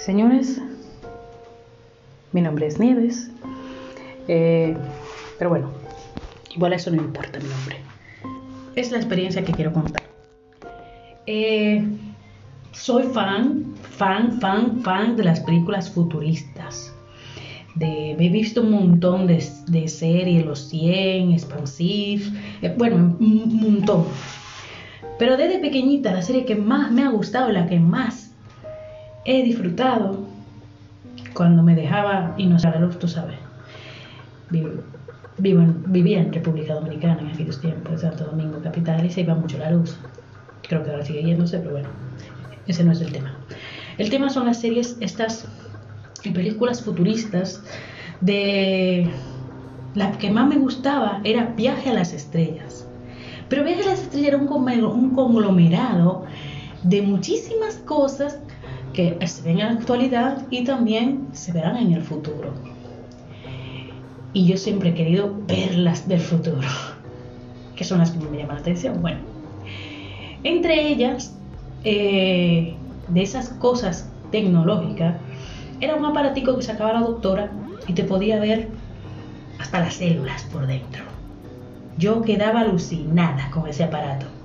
Señores, mi nombre es Nieves, eh, pero bueno, igual eso no importa mi nombre. Es la experiencia que quiero contar. Eh, soy fan, fan, fan, fan de las películas futuristas. De, he visto un montón de, series, Los 100, Expansive, eh, bueno, un montón. Pero desde pequeñita la serie que más me ha gustado, la que más he disfrutado cuando me dejaba y no a luz, tú sabes. Vivo, vivía en República Dominicana en aquellos tiempos, Santo Domingo capital, y se iba mucho la luz. Creo que ahora sigue yéndose, pero bueno, ese no es el tema. El tema son las series, estas películas futuristas de... La que más me gustaba era Viaje a las Estrellas. Pero Viaje a las Estrellas era un conglomerado de muchísimas cosas que se ven en la actualidad y también se verán en el futuro. Y yo siempre he querido verlas del futuro, que son las que me llaman la atención. Bueno, entre ellas, eh, de esas cosas tecnológicas, era un aparatico que sacaba la doctora y te podía ver hasta las células por dentro. Yo quedaba alucinada con ese aparato.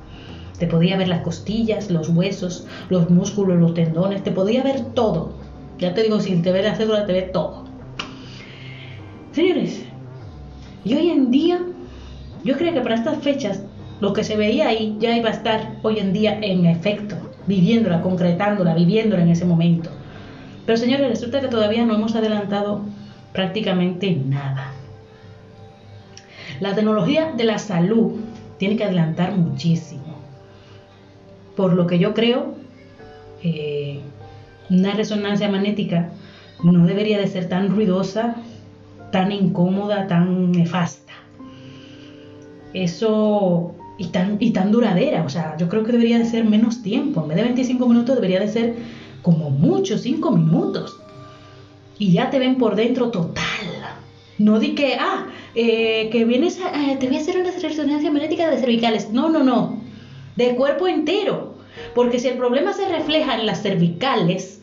Te podía ver las costillas, los huesos, los músculos, los tendones, te podía ver todo. Ya te digo, si te ve la cédula, te ve todo. Señores, y hoy en día, yo creo que para estas fechas, lo que se veía ahí ya iba a estar hoy en día en efecto, viviéndola, concretándola, viviéndola en ese momento. Pero señores, resulta que todavía no hemos adelantado prácticamente nada. La tecnología de la salud tiene que adelantar muchísimo por lo que yo creo, eh, una resonancia magnética no debería de ser tan ruidosa, tan incómoda, tan nefasta. Eso y tan, y tan duradera, o sea, yo creo que debería de ser menos tiempo, en vez de 25 minutos debería de ser como mucho 5 minutos. Y ya te ven por dentro total. No di que, ah, eh, que vienes a, eh, te voy a hacer una resonancia magnética de cervicales. No, no, no de cuerpo entero. Porque si el problema se refleja en las cervicales,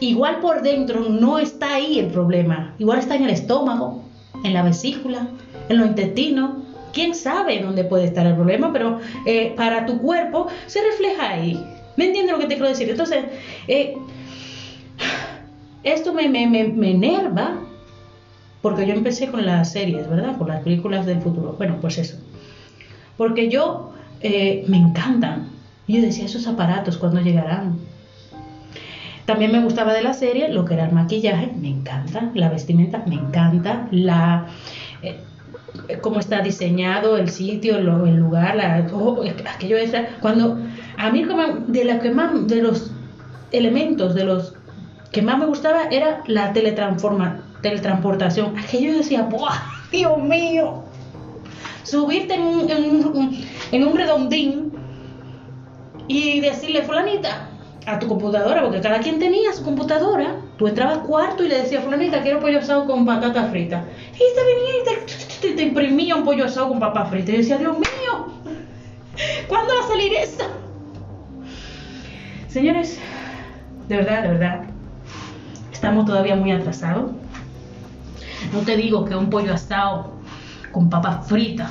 igual por dentro no está ahí el problema. Igual está en el estómago, en la vesícula, en los intestinos. ¿Quién sabe dónde puede estar el problema? Pero eh, para tu cuerpo se refleja ahí. ¿Me entiendes lo que te quiero decir? Entonces, eh, esto me, me, me, me enerva porque yo empecé con las series, ¿verdad? Con las películas del futuro. Bueno, pues eso. Porque yo eh, me encantan. Yo decía, esos aparatos, ¿cuándo llegarán? También me gustaba de la serie lo que era el maquillaje, me encanta, la vestimenta, me encanta, la eh, cómo está diseñado el sitio, el lugar, la, oh, aquello cuando a mí de la que más de los elementos de los que más me gustaba era la teletransforma, teletransportación. Aquello decía, ¡buah! ¡Dios mío! Subirte en un redondín y decirle, fulanita, a tu computadora, porque cada quien tenía su computadora, tú entrabas cuarto y le decías, fulanita, quiero pollo asado con patata frita. Y te venía y te, imprimía un pollo asado con papa frita. Y decía, Dios mío, ¿cuándo va a salir eso? Señores, de verdad, de verdad, estamos todavía muy atrasados. No te digo que un pollo asado con papas fritas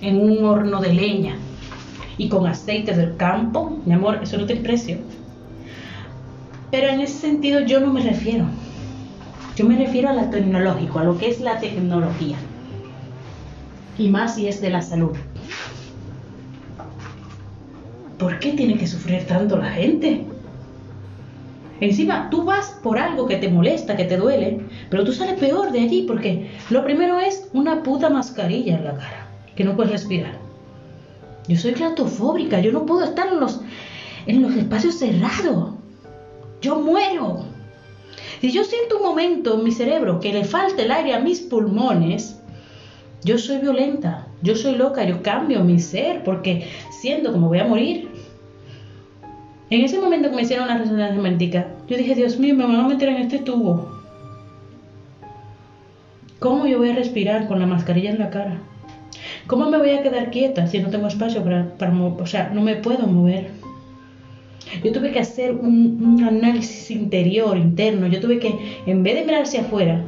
en un horno de leña y con aceite del campo, mi amor, eso no tiene precio. Pero en ese sentido yo no me refiero. Yo me refiero a lo tecnológico, a lo que es la tecnología. Y más si es de la salud. ¿Por qué tiene que sufrir tanto la gente? Encima, tú vas por algo que te molesta, que te duele, pero tú sales peor de allí porque lo primero es una puta mascarilla en la cara que no puedes respirar. Yo soy claustrofóbica, yo no puedo estar en los, en los espacios cerrados. Yo muero. Si yo siento un momento en mi cerebro que le falta el aire a mis pulmones, yo soy violenta, yo soy loca, yo cambio mi ser porque siento como voy a morir. En ese momento que me hicieron la resonancia magnética, yo dije, Dios mío, me van a meter en este tubo. ¿Cómo yo voy a respirar con la mascarilla en la cara? ¿Cómo me voy a quedar quieta si no tengo espacio para, para o sea, no me puedo mover? Yo tuve que hacer un, análisis interior, interno. Yo tuve que, en vez de mirar hacia afuera,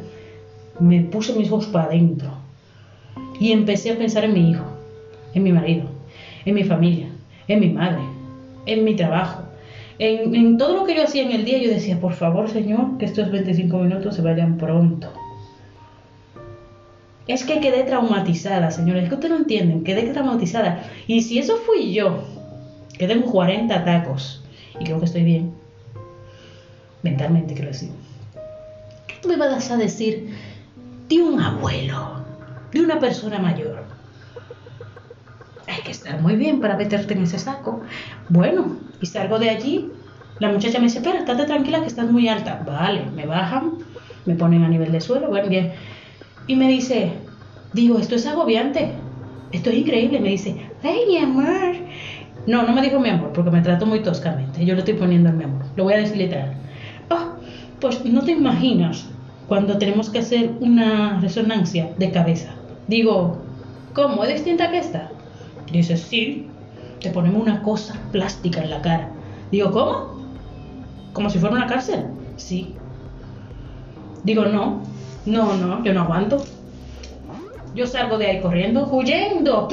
me puse mis ojos para adentro. Y empecé a pensar en mi hijo, en mi marido, en mi familia, en mi madre, en mi trabajo, en, en, todo lo que yo hacía en el día. Yo decía, por favor, Señor, que estos 25 minutos se vayan pronto. Es que quedé traumatizada, señores. Es que ustedes no entienden. Quedé traumatizada. Y si eso fui yo, que tengo 40 tacos, y creo que estoy bien, mentalmente quiero decir, ¿qué me vas a decir de un abuelo, de una persona mayor? Hay que estar muy bien para meterte en ese saco. Bueno, y salgo de allí. La muchacha me dice, espera, estate tranquila que estás muy alta. Vale, me bajan, me ponen a nivel de suelo, bueno, bien y me dice, digo, esto es agobiante, esto es increíble. Me dice, ay, mi amor. No, no me dijo mi amor, porque me trato muy toscamente. Yo lo estoy poniendo en mi amor. Lo voy a decir literal. Oh, pues no te imaginas cuando tenemos que hacer una resonancia de cabeza. Digo, ¿cómo? ¿Es distinta que esta? Dice, sí. Te ponemos una cosa plástica en la cara. Digo, ¿cómo? ¿Como si fuera una cárcel? Sí. Digo, no, no, no, yo no aguanto. Yo salgo de ahí corriendo, huyendo.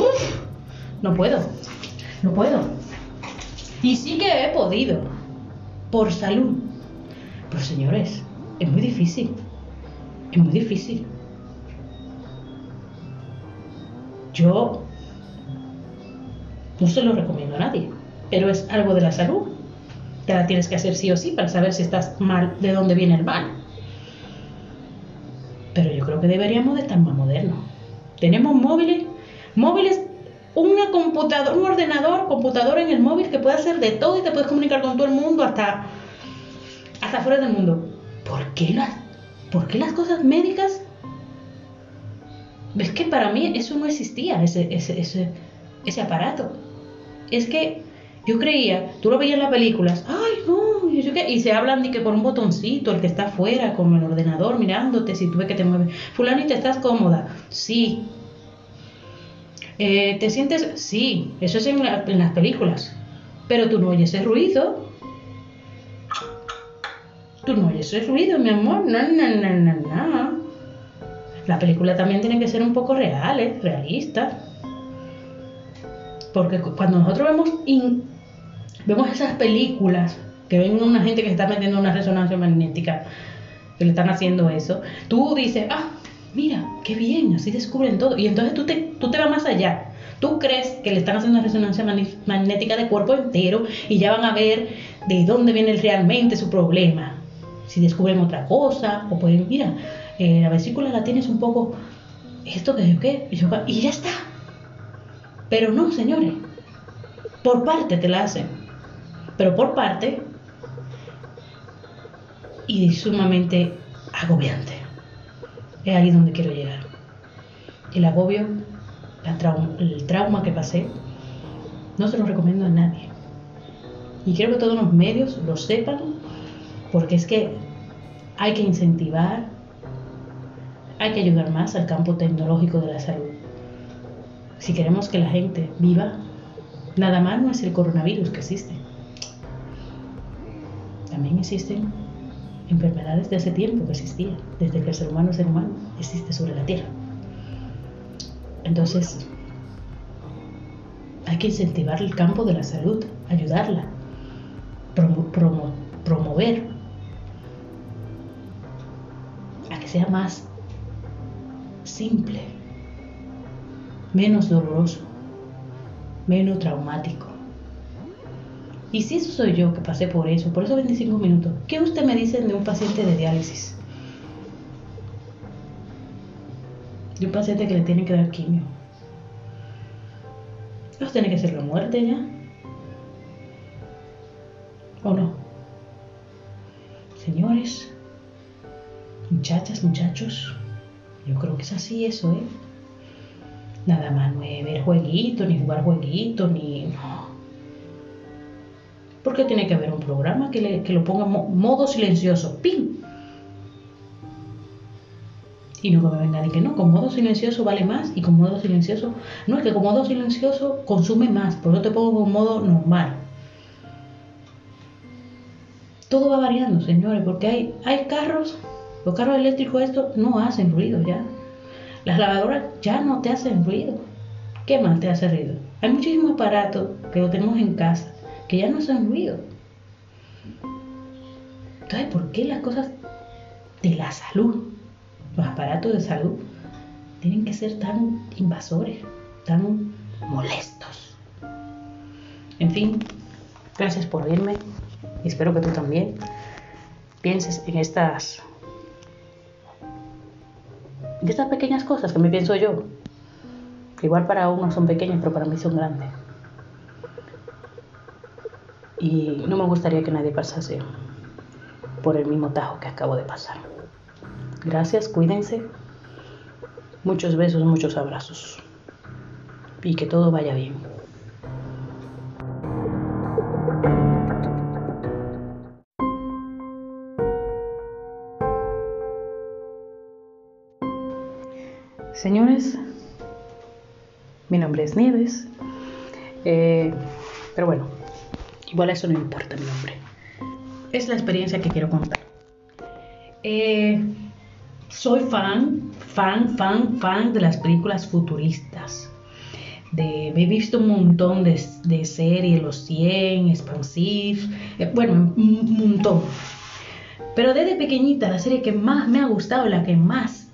No puedo, no puedo. Y sí que he podido, por salud. Pero señores, es muy difícil. Es muy difícil. Yo no se lo recomiendo a nadie, pero es algo de la salud. Te la tienes que hacer sí o sí para saber si estás mal, de dónde viene el mal. Pero yo creo que deberíamos de estar más modernos. Tenemos móviles, móviles, una computadora, un ordenador, computador en el móvil que puede hacer de todo y te puedes comunicar con todo el mundo hasta, hasta fuera del mundo. ¿Por qué las, por qué las cosas médicas? Es que para mí eso no existía, ese, ese, ese, ese aparato. Es que yo creía, tú lo veías en las películas, ay, no, y se hablan de que por un botoncito, el que está afuera con el ordenador mirándote, si tú ves que te mueves, fulano y te estás cómoda, sí. Eh, ¿Te sientes? Sí, eso es en, las películas, pero tú no oyes ese ruido. Tú no oyes ese ruido, mi amor, no, no, no, no, no. La película también tiene que ser un poco real, realista. Porque cuando nosotros vemos vemos esas películas que ven una gente que está metiendo una resonancia magnética, que le están haciendo eso, tú dices, ah, mira, qué bien, así descubren todo. Y entonces tú te, tú te vas más allá. Tú crees que le están haciendo una resonancia magnética de cuerpo entero y ya van a ver de dónde viene realmente su problema. Si descubren otra cosa, o pueden, mira, eh, la vesícula la tienes un poco, esto que qué, y ya está. Pero no, señores, por parte te la hacen pero por parte y sumamente agobiante. Es ahí donde quiero llegar. El agobio, el trauma que pasé, no se lo recomiendo a nadie. Y quiero que todos los medios lo sepan, porque es que hay que incentivar, hay que ayudar más al campo tecnológico de la salud. Si queremos que la gente viva, nada más no es el coronavirus que existe también existen enfermedades de hace tiempo que existían, desde que el ser humano, ser humano, existe sobre la Tierra. Entonces, hay que incentivar el campo de la salud, ayudarla, promover a que sea más simple, menos doloroso, menos traumático. Y si eso soy yo que pasé por eso, por esos 25 minutos, ¿qué usted me dice de un paciente de diálisis? De un paciente que le tiene que dar quimio. ¿No tiene que ser la muerte ya? ¿O no? Señores, muchachas, muchachos, yo creo que es así eso, ¿eh? Nada más no es ver jueguito, ni jugar jueguito, ni... porque tiene que haber un programa que, lo ponga modo silencioso. ¡Pim! Y no me venga de que no, con modo silencioso vale más y con modo silencioso. No, es que con modo silencioso consume más, por eso te pongo con modo normal. todo va variando, señores, porque hay, hay carros, los carros eléctricos estos no hacen ruido ya. Las lavadoras ya no te hacen ruido. ¿Qué más te hace ruido? Hay muchísimos aparatos que lo tenemos en casa que ya no hacen ruido. Entonces, ¿por qué las cosas de la salud, los aparatos de salud, tienen que ser tan invasores, tan molestos? En fin, gracias por oírme y espero que tú también pienses en estas en estas pequeñas cosas que me pienso yo. Igual para unos son pequeñas, pero para mí son grandes. Y no me gustaría que nadie pasase por el mismo tajo que acabo de pasar. Gracias, cuídense. Muchos besos, muchos abrazos. Y que todo vaya bien. Señores, mi nombre es Nieves. Eh, pero bueno, igual eso no importa mi nombre. Es la experiencia que quiero contar. Eh, soy fan, fan, fan, fan de las películas futuristas. De, he visto un montón de, de series, Los 100, Expansive, eh, bueno, un montón. Pero desde pequeñita, la serie que más me ha gustado, la que más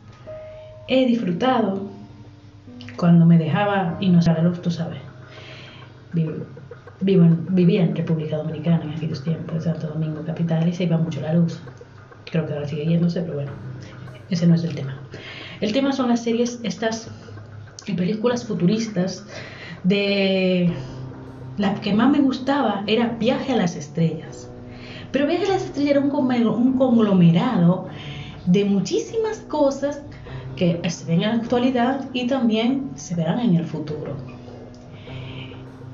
he disfrutado cuando me dejaba y no la luz, tú sabes. Vivo, vivía en República Dominicana en aquellos tiempos, Santo Domingo capital, y se iba mucho la luz. Creo que ahora sigue yéndose, pero bueno, ese no es el tema. El tema son las series, estas películas futuristas de... La que más me gustaba era Viaje a las Estrellas. Pero Viaje a las Estrellas era un conglomerado de muchísimas cosas que se ven en la actualidad y también se verán en el futuro.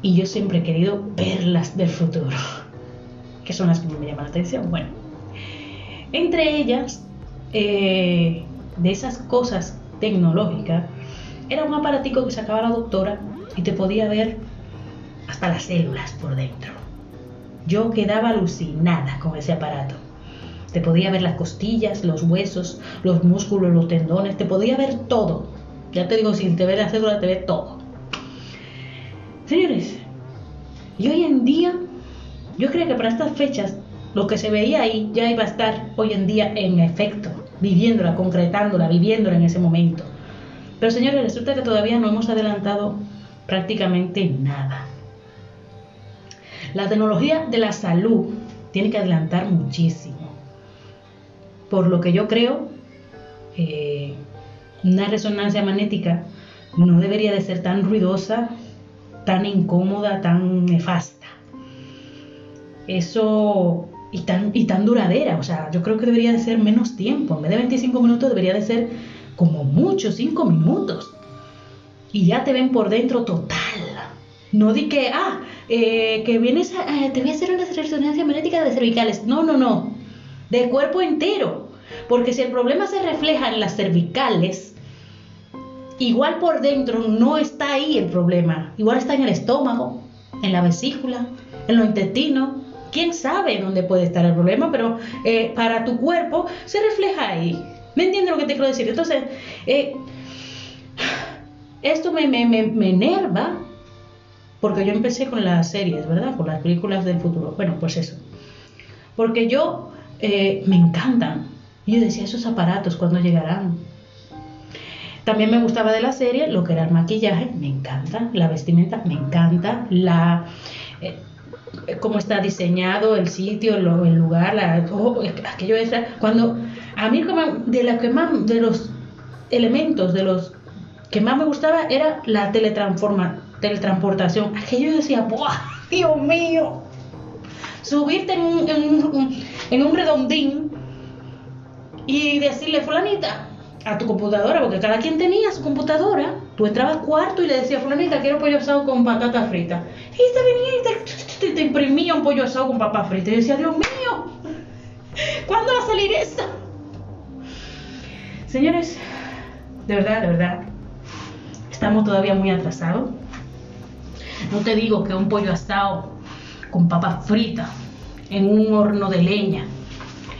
Y yo siempre he querido verlas del futuro, que son las que me llaman la atención. Bueno, entre ellas, eh, de esas cosas tecnológicas, era un aparatico que sacaba la doctora y te podía ver hasta las células por dentro. Yo quedaba alucinada con ese aparato. Te podía ver las costillas, los huesos, los músculos, los tendones, te podía ver todo. Ya te digo, si te ve la cédula, te ve todo. Señores, y hoy en día, yo creo que para estas fechas, lo que se veía ahí ya iba a estar hoy en día en efecto, viviéndola, concretándola, viviéndola en ese momento. Pero señores, resulta que todavía no hemos adelantado prácticamente nada. La tecnología de la salud tiene que adelantar muchísimo por lo que yo creo, eh, una resonancia magnética no debería de ser tan ruidosa, tan incómoda, tan nefasta. Eso y tan, y tan duradera, o sea, yo creo que debería de ser menos tiempo, en vez de 25 minutos debería de ser como mucho, 5 minutos. Y ya te ven por dentro total. No di que, ah, eh, que vienes a, te voy a hacer una resonancia magnética de cervicales. No, no, no de cuerpo entero. Porque si el problema se refleja en las cervicales, igual por dentro no está ahí el problema. Igual está en el estómago, en la vesícula, en los intestinos. ¿Quién sabe dónde puede estar el problema? Pero eh, para tu cuerpo se refleja ahí. ¿Me entiendes lo que te quiero decir? Entonces, eh, esto me, me, me, me enerva porque yo empecé con las series, ¿verdad? Con las películas del futuro. Bueno, pues eso. Porque yo eh, me encantan. Yo decía, esos aparatos, ¿cuándo llegarán? También me gustaba de la serie lo que era el maquillaje, me encanta, la vestimenta, me encanta, la eh, cómo está diseñado el sitio, el lugar, la, oh, aquello extra. Cuando a mí de la que más, de los elementos, de los que más me gustaba era la teletransforma, teletransportación. Aquello decía, ¡buah! Dios mío, subirte en un, en un, redondín y decirle, fulanita, a tu computadora, porque cada quien tenía su computadora. Tú entrabas cuarto y le decías, fulanita, quiero pollo asado con patata frita. Y te venía y te, imprimía un pollo asado con papa frita. Y decía, Dios mío, ¿cuándo va a salir eso? Señores, de verdad, de verdad, estamos todavía muy atrasados. No te digo que un pollo asado con papas fritas en un horno de leña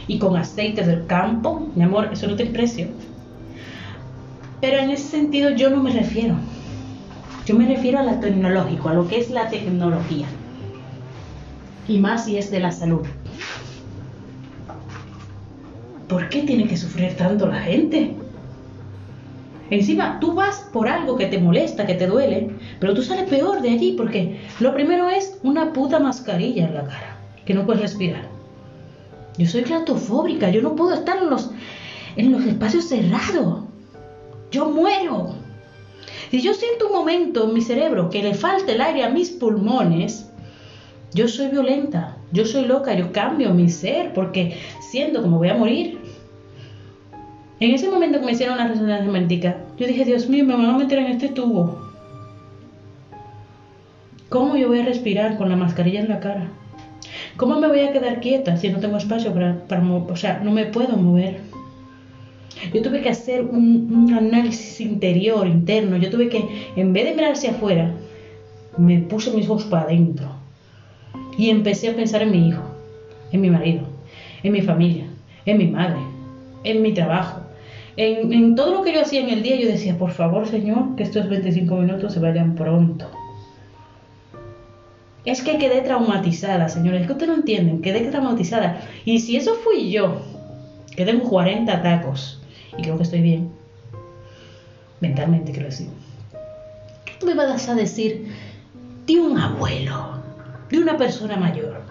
y con aceite del campo, mi amor, eso no tiene precio. Pero en ese sentido yo no me refiero. Yo me refiero a lo tecnológico, a lo que es la tecnología. Y más si es de la salud. ¿Por qué tiene que sufrir tanto la gente? Encima, tú vas por algo que te molesta, que te duele, pero tú sales peor de allí porque lo primero es una puta mascarilla en la cara, que no puedes respirar. Yo soy claustrofóbica, yo no puedo estar en los, en los espacios cerrados. Yo muero. Si yo siento un momento en mi cerebro que le falta el aire a mis pulmones, yo soy violenta, yo soy loca, yo cambio mi ser porque siento como voy a morir. En ese momento que me hicieron una resonancia magnética, yo dije, Dios mío, me van a meter en este tubo. ¿Cómo yo voy a respirar con la mascarilla en la cara? ¿Cómo me voy a quedar quieta si no tengo espacio para, para o sea, no me puedo mover? Yo tuve que hacer un, análisis interior, interno. Yo tuve que, en vez de mirar hacia afuera, me puse mis ojos para adentro. Y empecé a pensar en mi hijo, en mi marido, en mi familia, en mi madre, en mi trabajo, en, todo lo que yo hacía en el día, yo decía, por favor, Señor, que estos 25 minutos se vayan pronto. Es que quedé traumatizada, señores, es que ustedes no entienden, quedé traumatizada. Y si eso fui yo, que tengo 40 tacos, y creo que estoy bien, mentalmente quiero decir, ¿qué tú me vas a decir de un abuelo, de una persona mayor?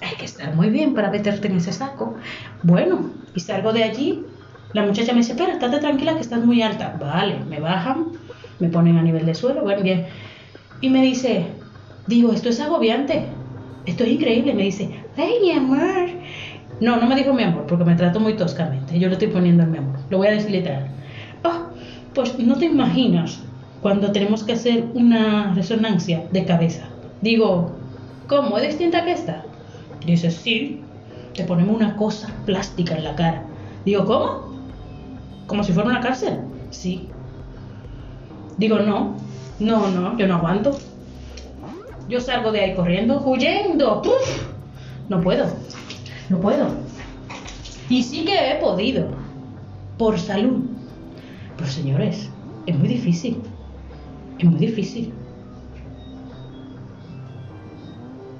Hay que estar muy bien para meterte en ese saco. Bueno, y salgo de allí, la muchacha me dice, espera, estate tranquila que estás muy alta. Vale, me bajan, me ponen a nivel de suelo, bueno, bien. Y me dice, digo, esto es agobiante, esto es increíble. Me dice, ay, mi amor. No, no me dijo mi amor, porque me trato muy toscamente. Yo lo estoy poniendo en mi amor. Lo voy a decir literal. Oh, pues no te imaginas cuando tenemos que hacer una resonancia de cabeza. Digo, ¿cómo? ¿Es distinta que esta? Dice, sí, te ponemos una cosa plástica en la cara. Digo, ¿cómo? ¿Como si fuera una cárcel? Sí. Digo, no, no, no, yo no aguanto. Yo salgo de ahí corriendo, huyendo. No puedo, no puedo. Y sí que he podido, por salud. Pero señores, es muy difícil. Es muy difícil.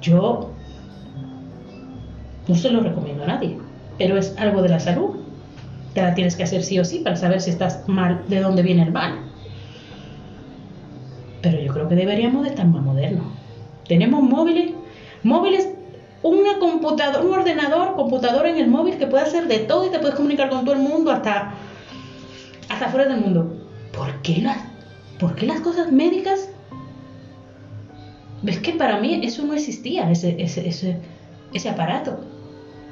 Yo no se lo recomiendo a nadie, pero es algo de la salud. Te la tienes que hacer sí o sí para saber si estás mal, de dónde viene el mal. Pero yo creo que deberíamos de estar más modernos. Tenemos móviles, móviles, una computadora, un ordenador, computador en el móvil que puede hacer de todo y te puedes comunicar con todo el mundo hasta, hasta fuera del mundo. ¿Por qué las, por qué las cosas médicas? Es que para mí eso no existía, ese, ese, ese, ese aparato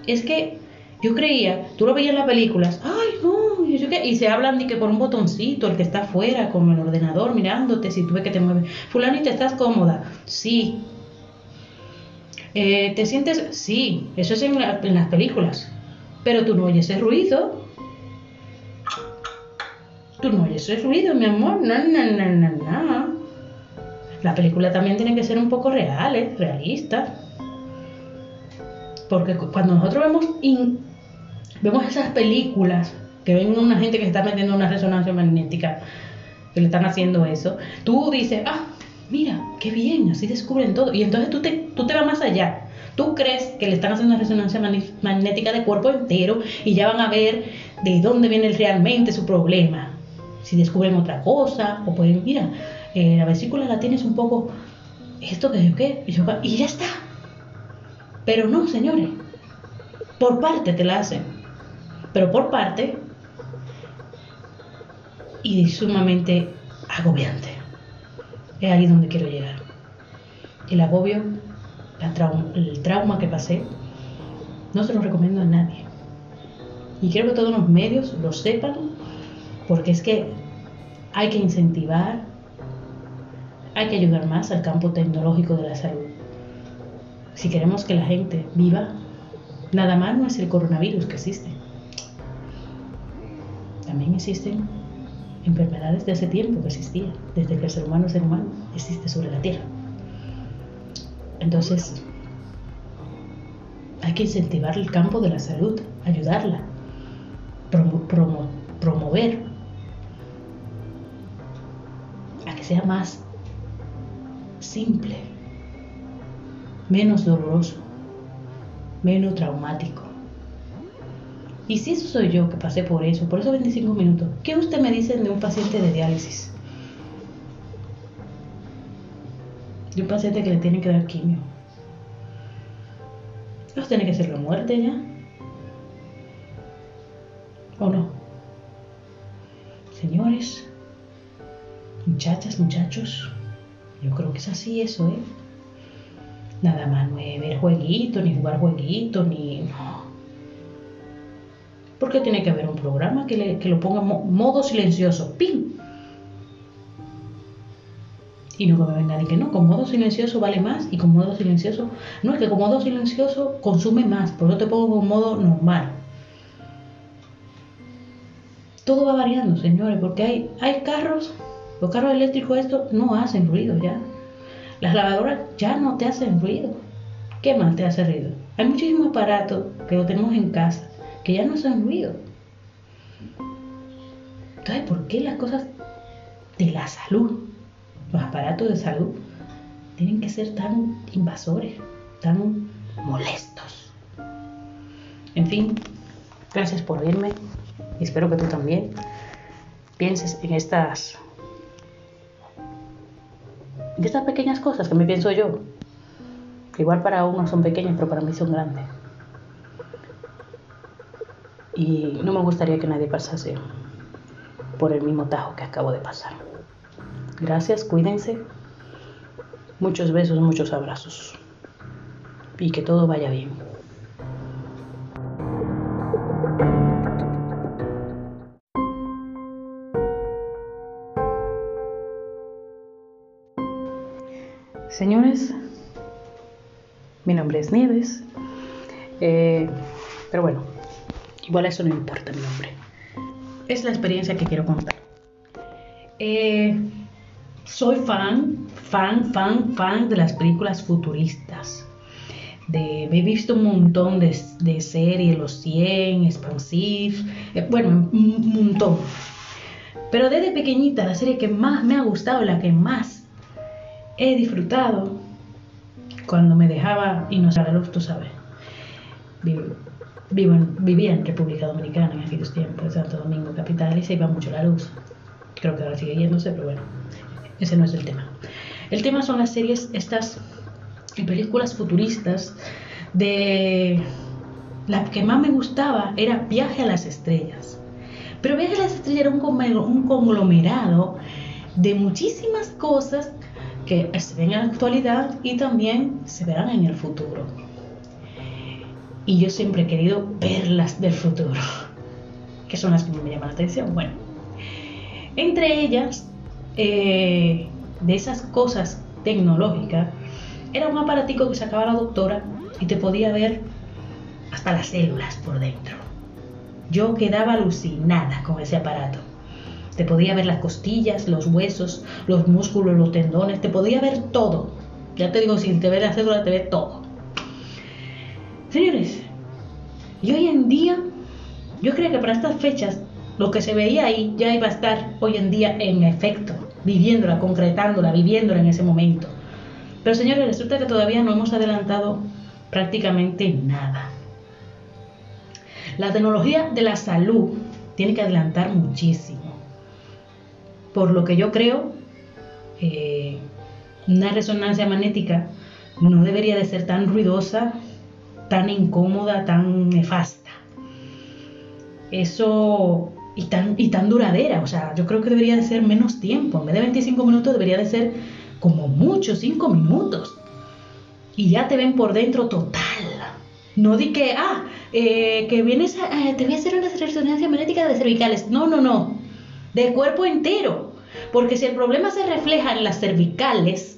es que yo creía, tú lo veías en las películas, ay, no, y se hablan de que por un botoncito, el que está afuera, como el ordenador, mirándote, si tú ves que te mueves, fulano, y te estás cómoda, sí. Eh, ¿Te sientes? Sí, eso es en, las películas, pero tú no oyes ese ruido. Tú no oyes ese ruido, mi amor, no, no, no, no, no. La película también tiene que ser un poco real, realista. Porque cuando nosotros vemos, vemos esas películas que ven una gente que está metiendo una resonancia magnética, que le están haciendo eso, tú dices, ah, mira, qué bien, así descubren todo. Y entonces tú te, tú te vas más allá. Tú crees que le están haciendo una resonancia magnética de cuerpo entero y ya van a ver de dónde viene realmente su problema. Si descubren otra cosa, o pueden, mira, eh, la vesícula la tienes un poco, esto que qué, y ya está. Pero no, señores. Por parte te la hacen. Pero por parte y sumamente agobiante. Es ahí donde quiero llegar. El agobio, el trauma que pasé, no se lo recomiendo a nadie. Y quiero que todos los medios lo sepan, porque es que hay que incentivar, hay que ayudar más al campo tecnológico de la salud. Si queremos que la gente viva, nada más no es el coronavirus que existe. También existen enfermedades de hace tiempo que existían, desde que el ser humano ser humano, existe sobre la Tierra. Entonces, hay que incentivar el campo de la salud, ayudarla, promover a que sea más simple, menos doloroso, menos traumático. Y si eso soy yo que pasé por eso, por esos 25 minutos, ¿qué usted me dice de un paciente de diálisis? De un paciente que le tiene que dar quimio. ¿Eso tiene que ser la muerte ya? ¿O no? Señores, muchachas, muchachos, yo creo que es así eso, ¿eh? Nada más no es ver jueguito, ni jugar jueguito, ni... Porque tiene que haber un programa que, le, que lo ponga modo silencioso. ¡Pim! Y no me venga ni que no, con modo silencioso vale más y con modo silencioso... No, es que con modo silencioso consume más, por eso te pongo con modo normal. Todo va variando, señores, porque hay, hay carros, los carros eléctricos estos no hacen ruido ya. Las lavadoras ya no te hacen ruido. ¿Qué más te hace ruido? Hay muchísimos aparatos que lo tenemos en casa que ya no hacen ruido. Entonces, ¿por qué las cosas de la salud, los aparatos de salud, tienen que ser tan invasores, tan molestos? En fin, gracias por oírme y espero que tú también pienses en estas y estas pequeñas cosas que me pienso yo, igual para uno son pequeñas, pero para mí son grandes. Y no me gustaría que nadie pasase por el mismo tajo que acabo de pasar. Gracias, cuídense. Muchos besos, muchos abrazos. Y que todo vaya bien. Señores, mi nombre es Nieves, eh, pero bueno, igual eso no importa mi nombre. Es la experiencia que quiero contar. Eh, soy fan, fan, fan, fan de las películas futuristas. De, he visto un montón de, de series, Los 100, Expansive, eh, bueno, un montón. Pero desde pequeñita la serie que más me ha gustado, la que más he disfrutado cuando me dejaba y no luz, tú sabes. Vivo, vivía en República Dominicana en aquellos tiempos, Santo Domingo capital, y se iba mucho la luz. Creo que ahora sigue yéndose, pero bueno, ese no es el tema. El tema son las series, estas películas futuristas de... La que más me gustaba era Viaje a las Estrellas. Pero Viaje a las Estrellas era un conglomerado de muchísimas cosas que se ven en la actualidad y también se verán en el futuro. Y yo siempre he querido verlas del futuro, que son las que me llaman la atención. Bueno, entre ellas, eh, de esas cosas tecnológicas, era un aparatico que sacaba la doctora y te podía ver hasta las células por dentro. Yo quedaba alucinada con ese aparato. Te podía ver las costillas, los huesos, los músculos, los tendones, te podía ver todo. Ya te digo, sin te ve la cédula, te ve todo. Señores, y hoy en día, yo creo que para estas fechas, lo que se veía ahí ya iba a estar hoy en día en efecto, viviéndola, concretándola, viviéndola en ese momento. Pero señores, resulta que todavía no hemos adelantado prácticamente nada. La tecnología de la salud tiene que adelantar muchísimo por lo que yo creo, eh, una resonancia magnética no debería de ser tan ruidosa, tan incómoda, tan nefasta. Eso y tan, y tan duradera, o sea, yo creo que debería de ser menos tiempo, en vez de 25 minutos debería de ser como mucho, 5 minutos. Y ya te ven por dentro total. No di que, ah, eh, que vienes a, te voy a hacer una resonancia magnética de cervicales. No, no, no. De cuerpo entero. Porque si el problema se refleja en las cervicales,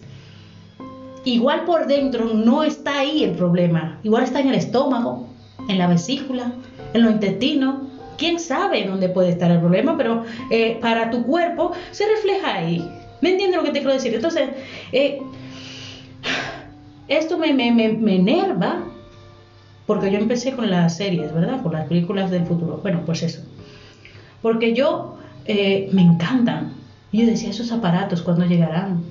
igual por dentro no está ahí el problema. Igual está en el estómago, en la vesícula, en los intestinos. ¿Quién sabe dónde puede estar el problema? Pero eh, para tu cuerpo se refleja ahí. ¿Me entiendes lo que te quiero decir? Entonces, eh, esto me, me, me, me enerva Porque yo empecé con las series, ¿verdad? Con las películas del futuro. Bueno, pues eso. Porque yo eh, me encantan. Yo decía, esos aparatos, ¿cuándo llegarán?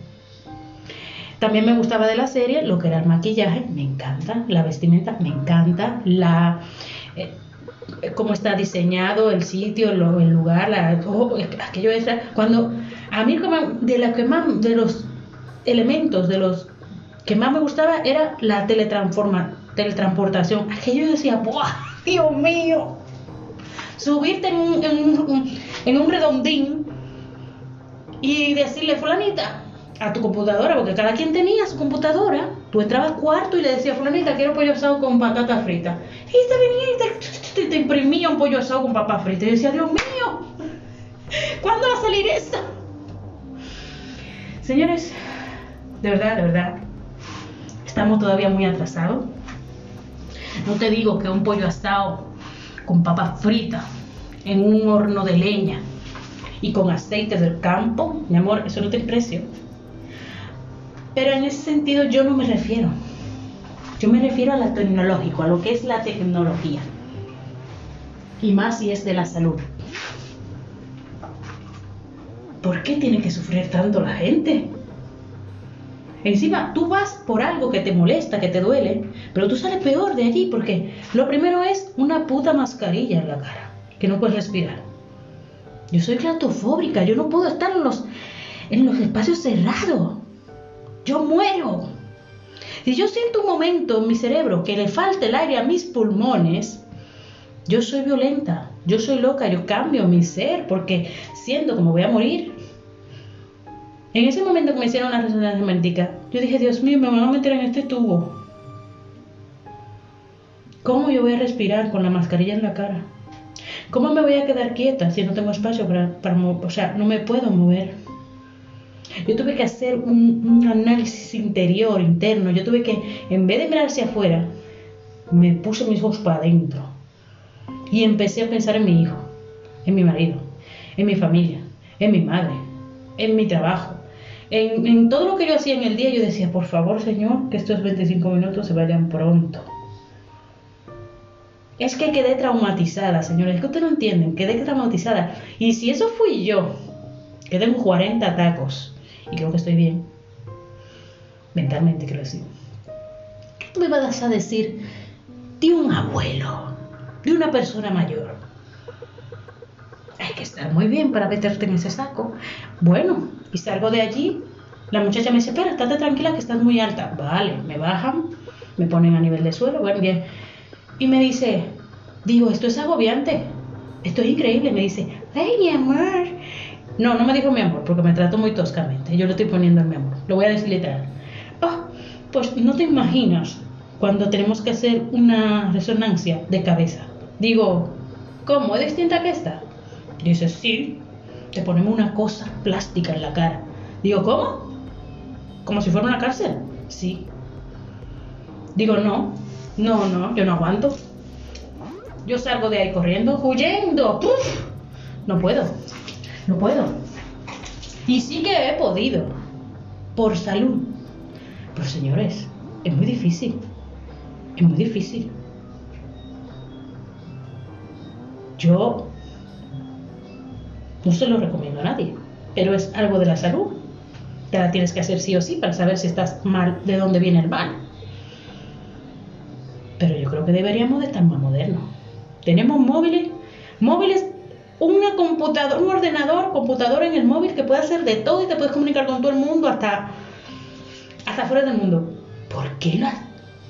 También me gustaba de la serie lo que era el maquillaje, me encanta, la vestimenta, me encanta, la eh, cómo está diseñado el sitio, el lugar, la, oh, aquello es cuando a mí de de los elementos de los que más me gustaba era la teletransforma, teletransportación. Aquello decía, ¡buah! ¡Dios mío! Subirte en un, en un, en un redondín y decirle, fulanita, a tu computadora, porque cada quien tenía su computadora. Tú entrabas al cuarto y le decías, fulanita, quiero pollo asado con patata frita. Y te venía y te, imprimía un pollo asado con papa frita. Y yo decía, Dios mío, ¿cuándo va a salir esto? Señores, de verdad, de verdad, estamos todavía muy atrasados. No te digo que un pollo asado con papa frita en un horno de leña y con aceite del campo, mi amor, eso no tiene precio. Pero en ese sentido yo no me refiero. Yo me refiero a lo tecnológico, a lo que es la tecnología. Y más si es de la salud. ¿Por qué tiene que sufrir tanto la gente? Encima, tú vas por algo que te molesta, que te duele, pero tú sales peor de allí porque lo primero es una puta mascarilla en la cara, que no puedes respirar. Yo soy claustrofóbica, yo no puedo estar en los, en los espacios cerrados yo muero. Si yo siento un momento en mi cerebro que le falta el aire a mis pulmones, yo soy violenta, yo soy loca, yo cambio mi ser porque siento como voy a morir. En ese momento que me hicieron la resonancia magnética, yo dije, Dios mío, me van a meter en este tubo. ¿Cómo yo voy a respirar con la mascarilla en la cara? ¿Cómo me voy a quedar quieta si no tengo espacio para, para o sea, no me puedo mover? Yo tuve que hacer un, análisis interior, interno. Yo tuve que, en vez de mirar hacia afuera, me puse mis ojos para adentro. Y empecé a pensar en mi hijo, en mi marido, en mi familia, en mi madre, en mi trabajo. En, todo lo que yo hacía en el día, yo decía, por favor, Señor, que estos 25 minutos se vayan pronto. Es que quedé traumatizada, señores, es que ustedes no entienden, quedé traumatizada. Y si eso fui yo, que tengo 40 tacos, y creo que estoy bien, mentalmente quiero decir. ¿Qué tú me vas a decir de un abuelo, de una persona mayor? Hay que estar muy bien para meterte en ese saco. Bueno, y salgo de allí, la muchacha me dice, espera, estate tranquila que estás muy alta. Vale, me bajan, me ponen a nivel de suelo, bueno, bien. Y me dice, digo, esto es agobiante, esto es increíble. Me dice, ay, mi amor, no, no me dijo mi amor, porque me trato muy toscamente. Yo lo estoy poniendo en mi amor. Lo voy a decir literal. Ah, pues no te imaginas cuando tenemos que hacer una resonancia de cabeza. Digo, ¿cómo? ¿Es distinta que esta? Dice, sí. Te ponemos una cosa plástica en la cara. Digo, ¿cómo? ¿Como si fuera una cárcel? Sí. Digo, no. No, no, yo no aguanto. Yo salgo de ahí corriendo, huyendo. No puedo. No puedo. Y sí que he podido. Por salud. Pero señores, es muy difícil. Es muy difícil. Yo no se lo recomiendo a nadie. Pero es algo de la salud. Te la tienes que hacer sí o sí para saber si estás mal, de dónde viene el mal. Pero yo creo que deberíamos de estar más modernos. Tenemos móviles, móviles una computadora, un ordenador, computador en el móvil que puede hacer de todo y te puedes comunicar con todo el mundo hasta, hasta fuera del mundo. ¿Por qué, las,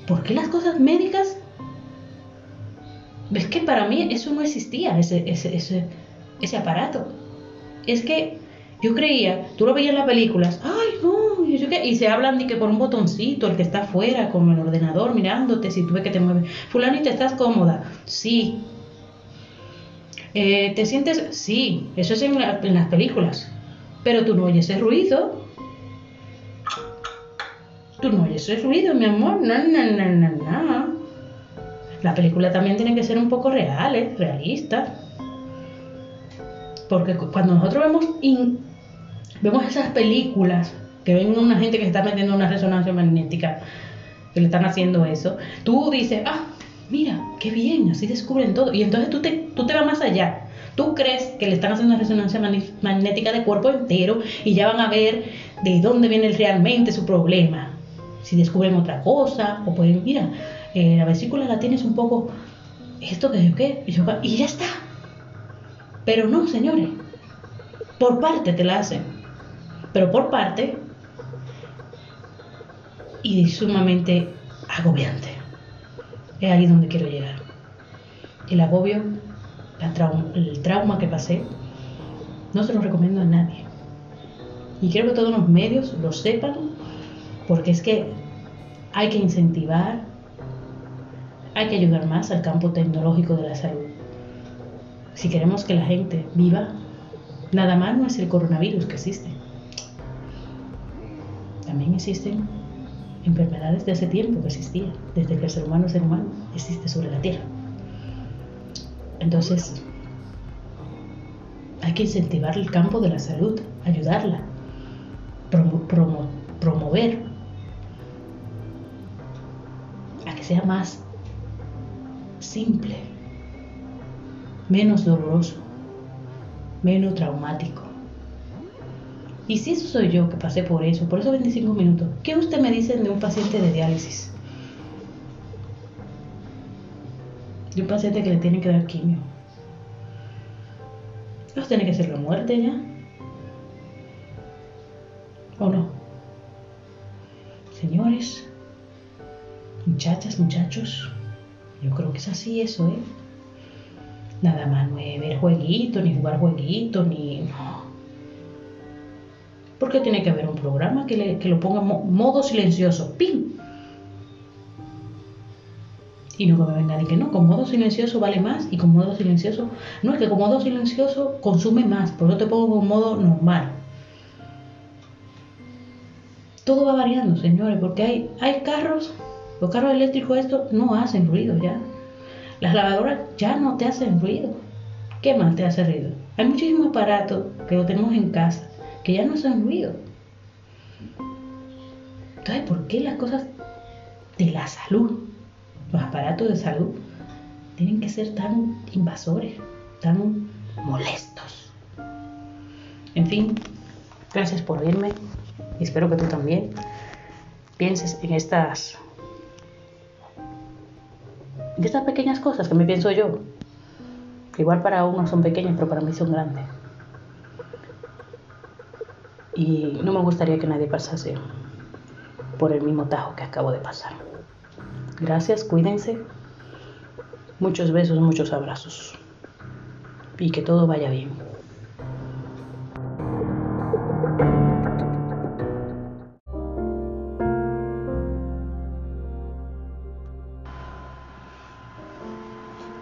¿Por qué las cosas médicas? Es que para mí eso no existía, ese, ese, ese, ese aparato. Es que yo creía, tú lo veías en las películas, ay no, y se hablan de que por un botoncito, el que está afuera con el ordenador mirándote, si tú ves que te mueves, fulano y te estás cómoda, sí, eh, ¿Te sientes? Sí, eso es en, las películas. Pero tú no oyes ese ruido. Tú no oyes ese ruido, mi amor. No, no, no, no, no. La película también tiene que ser un poco real, ¿eh? realista. Porque cuando nosotros vemos, vemos esas películas que ven una gente que está metiendo una resonancia magnética, que le están haciendo eso, tú dices, ah, Mira, qué bien, así descubren todo. Y entonces tú te, tú te vas más allá. Tú crees que le están haciendo una resonancia magnética de cuerpo entero y ya van a ver de dónde viene realmente su problema. Si descubren otra cosa, o pueden, mira, eh, la vesícula la tienes un poco, esto que yo qué, y, ya está. Pero no, señores, por parte te la hacen, pero por parte y sumamente agobiante. Es ahí donde quiero llegar. El agobio, el trauma que pasé, no se lo recomiendo a nadie. Y quiero que todos los medios lo sepan, porque es que hay que incentivar, hay que ayudar más al campo tecnológico de la salud. Si queremos que la gente viva, nada más no es el coronavirus que existe. También existen enfermedades de hace tiempo que existían, desde que el ser humano ser humano, existe sobre la Tierra. Entonces, hay que incentivar el campo de la salud, ayudarla, promover a que sea más simple, menos doloroso, menos traumático. Y si eso soy yo que pasé por eso, por esos 25 minutos, ¿qué usted me dice de un paciente de diálisis? De un paciente que le tiene que dar quimio. ¿No tiene que ser la muerte ya? ¿O no? Señores, muchachas, muchachos, yo creo que es así eso, ¿eh? Nada más no es ver jueguito, ni jugar jueguito, ni... Porque tiene que haber un programa que, lo ponga modo silencioso. ¡Pim! Y no que me venga que no, con modo silencioso vale más y con modo silencioso. No, es que con modo silencioso consume más, por eso te pongo con modo normal. Todo va variando, señores, porque hay, hay carros, los carros eléctricos estos no hacen ruido ya. Las lavadoras ya no te hacen ruido. ¿Qué más te hace ruido? Hay muchísimos aparatos que lo tenemos en casa que ya no hacen ruido. Entonces, ¿por qué las cosas de la salud, los aparatos de salud, tienen que ser tan invasores, tan molestos? En fin, gracias por oírme y espero que tú también pienses en estas, en estas pequeñas cosas que me pienso yo. Igual para unos son pequeñas, pero para mí son grandes y no me gustaría que nadie pasase por el mismo tajo que acabo de pasar. Gracias, cuídense. Muchos besos, muchos abrazos. Y que todo vaya bien.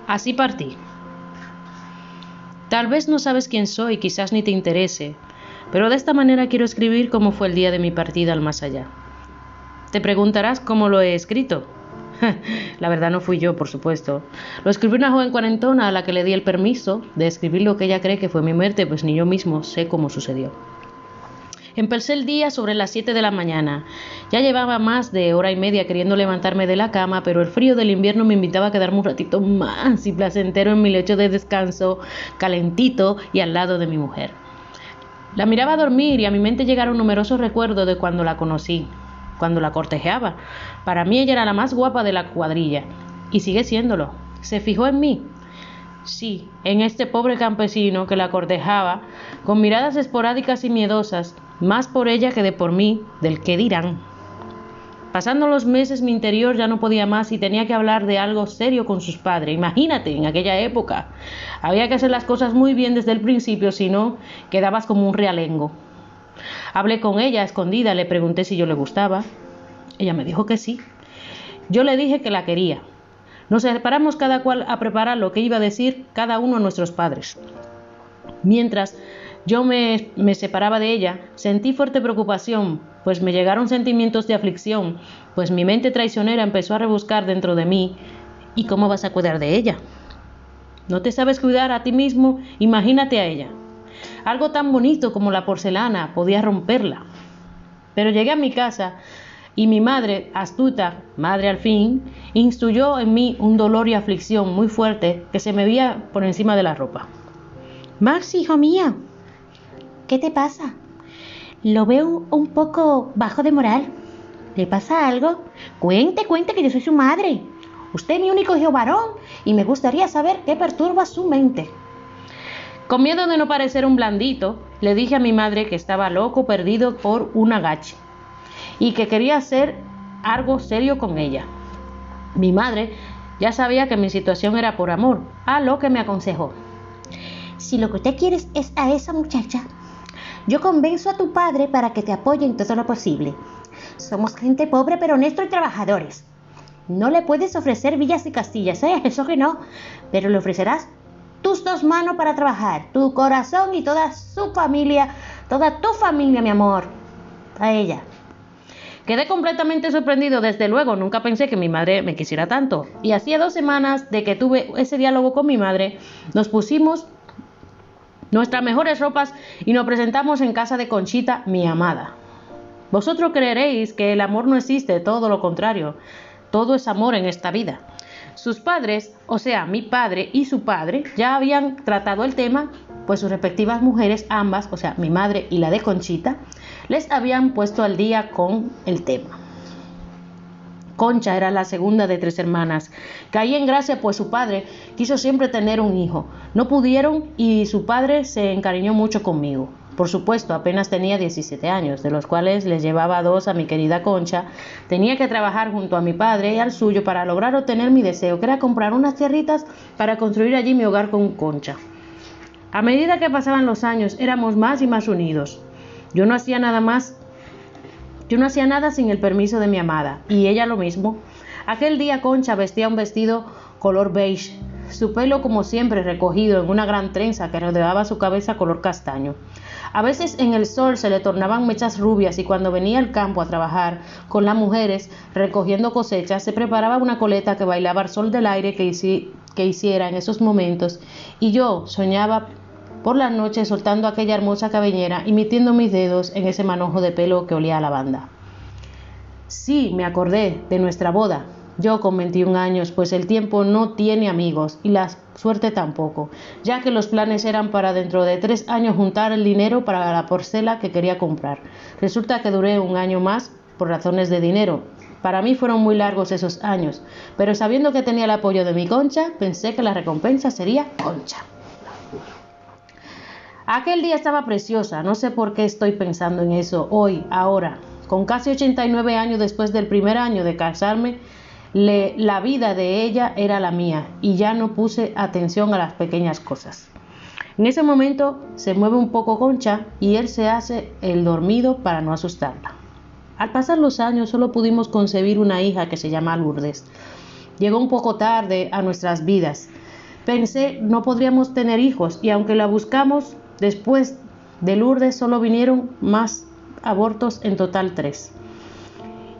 Así partí. Tal vez no sabes quién soy, quizás ni te interese, pero de esta manera quiero escribir cómo fue el día de mi partida al más allá. Te preguntarás cómo lo he escrito. la verdad no fui yo, por supuesto. Lo escribió una joven cuarentona a la que le di el permiso de escribir lo que ella cree que fue mi muerte, pues ni yo mismo sé cómo sucedió. Empecé el día sobre las 7 de la mañana. Ya llevaba más de hora y media queriendo levantarme de la cama, pero el frío del invierno me invitaba a quedarme un ratito más y placentero en mi lecho de descanso, calentito y al lado de mi mujer. La miraba dormir y a mi mente llegaron numerosos recuerdos de cuando la conocí, cuando la cortejeaba. Para mí ella era la más guapa de la cuadrilla y sigue siéndolo. Se fijó en mí. Sí, en este pobre campesino que la cortejaba, con miradas esporádicas y miedosas, más por ella que de por mí, del que dirán. Pasando los meses mi interior ya no podía más y tenía que hablar de algo serio con sus padres. Imagínate, en aquella época. Había que hacer las cosas muy bien desde el principio, si no, quedabas como un realengo. Hablé con ella escondida, le pregunté si yo le gustaba. Ella me dijo que sí. Yo le dije que la quería. Nos separamos cada cual a preparar lo que iba a decir cada uno a nuestros padres. Mientras yo me, me separaba de ella, sentí fuerte preocupación pues me llegaron sentimientos de aflicción, pues mi mente traicionera empezó a rebuscar dentro de mí. ¿Y cómo vas a cuidar de ella? ¿No te sabes cuidar a ti mismo? Imagínate a ella. Algo tan bonito como la porcelana podía romperla. Pero llegué a mi casa y mi madre, astuta, madre al fin, instruyó en mí un dolor y aflicción muy fuerte que se me veía por encima de la ropa. Max, hijo mío, ¿qué te pasa? Lo veo un poco bajo de moral. ¿Le pasa algo? Cuente, cuente que yo soy su madre. Usted es mi único hijo varón y me gustaría saber qué perturba su mente. Con miedo de no parecer un blandito, le dije a mi madre que estaba loco perdido por un agache y que quería hacer algo serio con ella. Mi madre ya sabía que mi situación era por amor, a lo que me aconsejó. Si lo que usted quiere es a esa muchacha, yo convenzo a tu padre para que te apoye en todo lo posible. Somos gente pobre pero honesto y trabajadores. No le puedes ofrecer villas y castillas, ¿eh? Eso que no. Pero le ofrecerás tus dos manos para trabajar, tu corazón y toda su familia, toda tu familia, mi amor, a ella. Quedé completamente sorprendido, desde luego, nunca pensé que mi madre me quisiera tanto. Y hacía dos semanas de que tuve ese diálogo con mi madre, nos pusimos nuestras mejores ropas y nos presentamos en casa de Conchita, mi amada. Vosotros creeréis que el amor no existe, todo lo contrario, todo es amor en esta vida. Sus padres, o sea, mi padre y su padre, ya habían tratado el tema, pues sus respectivas mujeres, ambas, o sea, mi madre y la de Conchita, les habían puesto al día con el tema. Concha era la segunda de tres hermanas. Caí en gracia pues su padre quiso siempre tener un hijo. No pudieron y su padre se encariñó mucho conmigo. Por supuesto, apenas tenía 17 años, de los cuales les llevaba dos a mi querida Concha. Tenía que trabajar junto a mi padre y al suyo para lograr obtener mi deseo, que era comprar unas tierritas para construir allí mi hogar con Concha. A medida que pasaban los años, éramos más y más unidos. Yo no hacía nada más, yo no hacía nada sin el permiso de mi amada, y ella lo mismo. Aquel día Concha vestía un vestido color beige, su pelo como siempre recogido en una gran trenza que rodeaba su cabeza color castaño. A veces en el sol se le tornaban mechas rubias y cuando venía al campo a trabajar con las mujeres recogiendo cosechas se preparaba una coleta que bailaba al sol del aire que, que hiciera en esos momentos y yo soñaba por las noches soltando aquella hermosa cabellera y metiendo mis dedos en ese manojo de pelo que olía a lavanda. Sí, me acordé de nuestra boda, yo con 21 años, pues el tiempo no tiene amigos y la suerte tampoco, ya que los planes eran para dentro de tres años juntar el dinero para la porcela que quería comprar. Resulta que duré un año más por razones de dinero. Para mí fueron muy largos esos años, pero sabiendo que tenía el apoyo de mi concha, pensé que la recompensa sería concha. Aquel día estaba preciosa, no sé por qué estoy pensando en eso hoy, ahora. Con casi 89 años después del primer año de casarme, la vida de ella era la mía y ya no puse atención a las pequeñas cosas. En ese momento se mueve un poco Concha y él se hace el dormido para no asustarla. Al pasar los años solo pudimos concebir una hija que se llama Lourdes. Llegó un poco tarde a nuestras vidas. Pensé no podríamos tener hijos y aunque la buscamos, después de Lourdes solo vinieron más abortos, en total tres.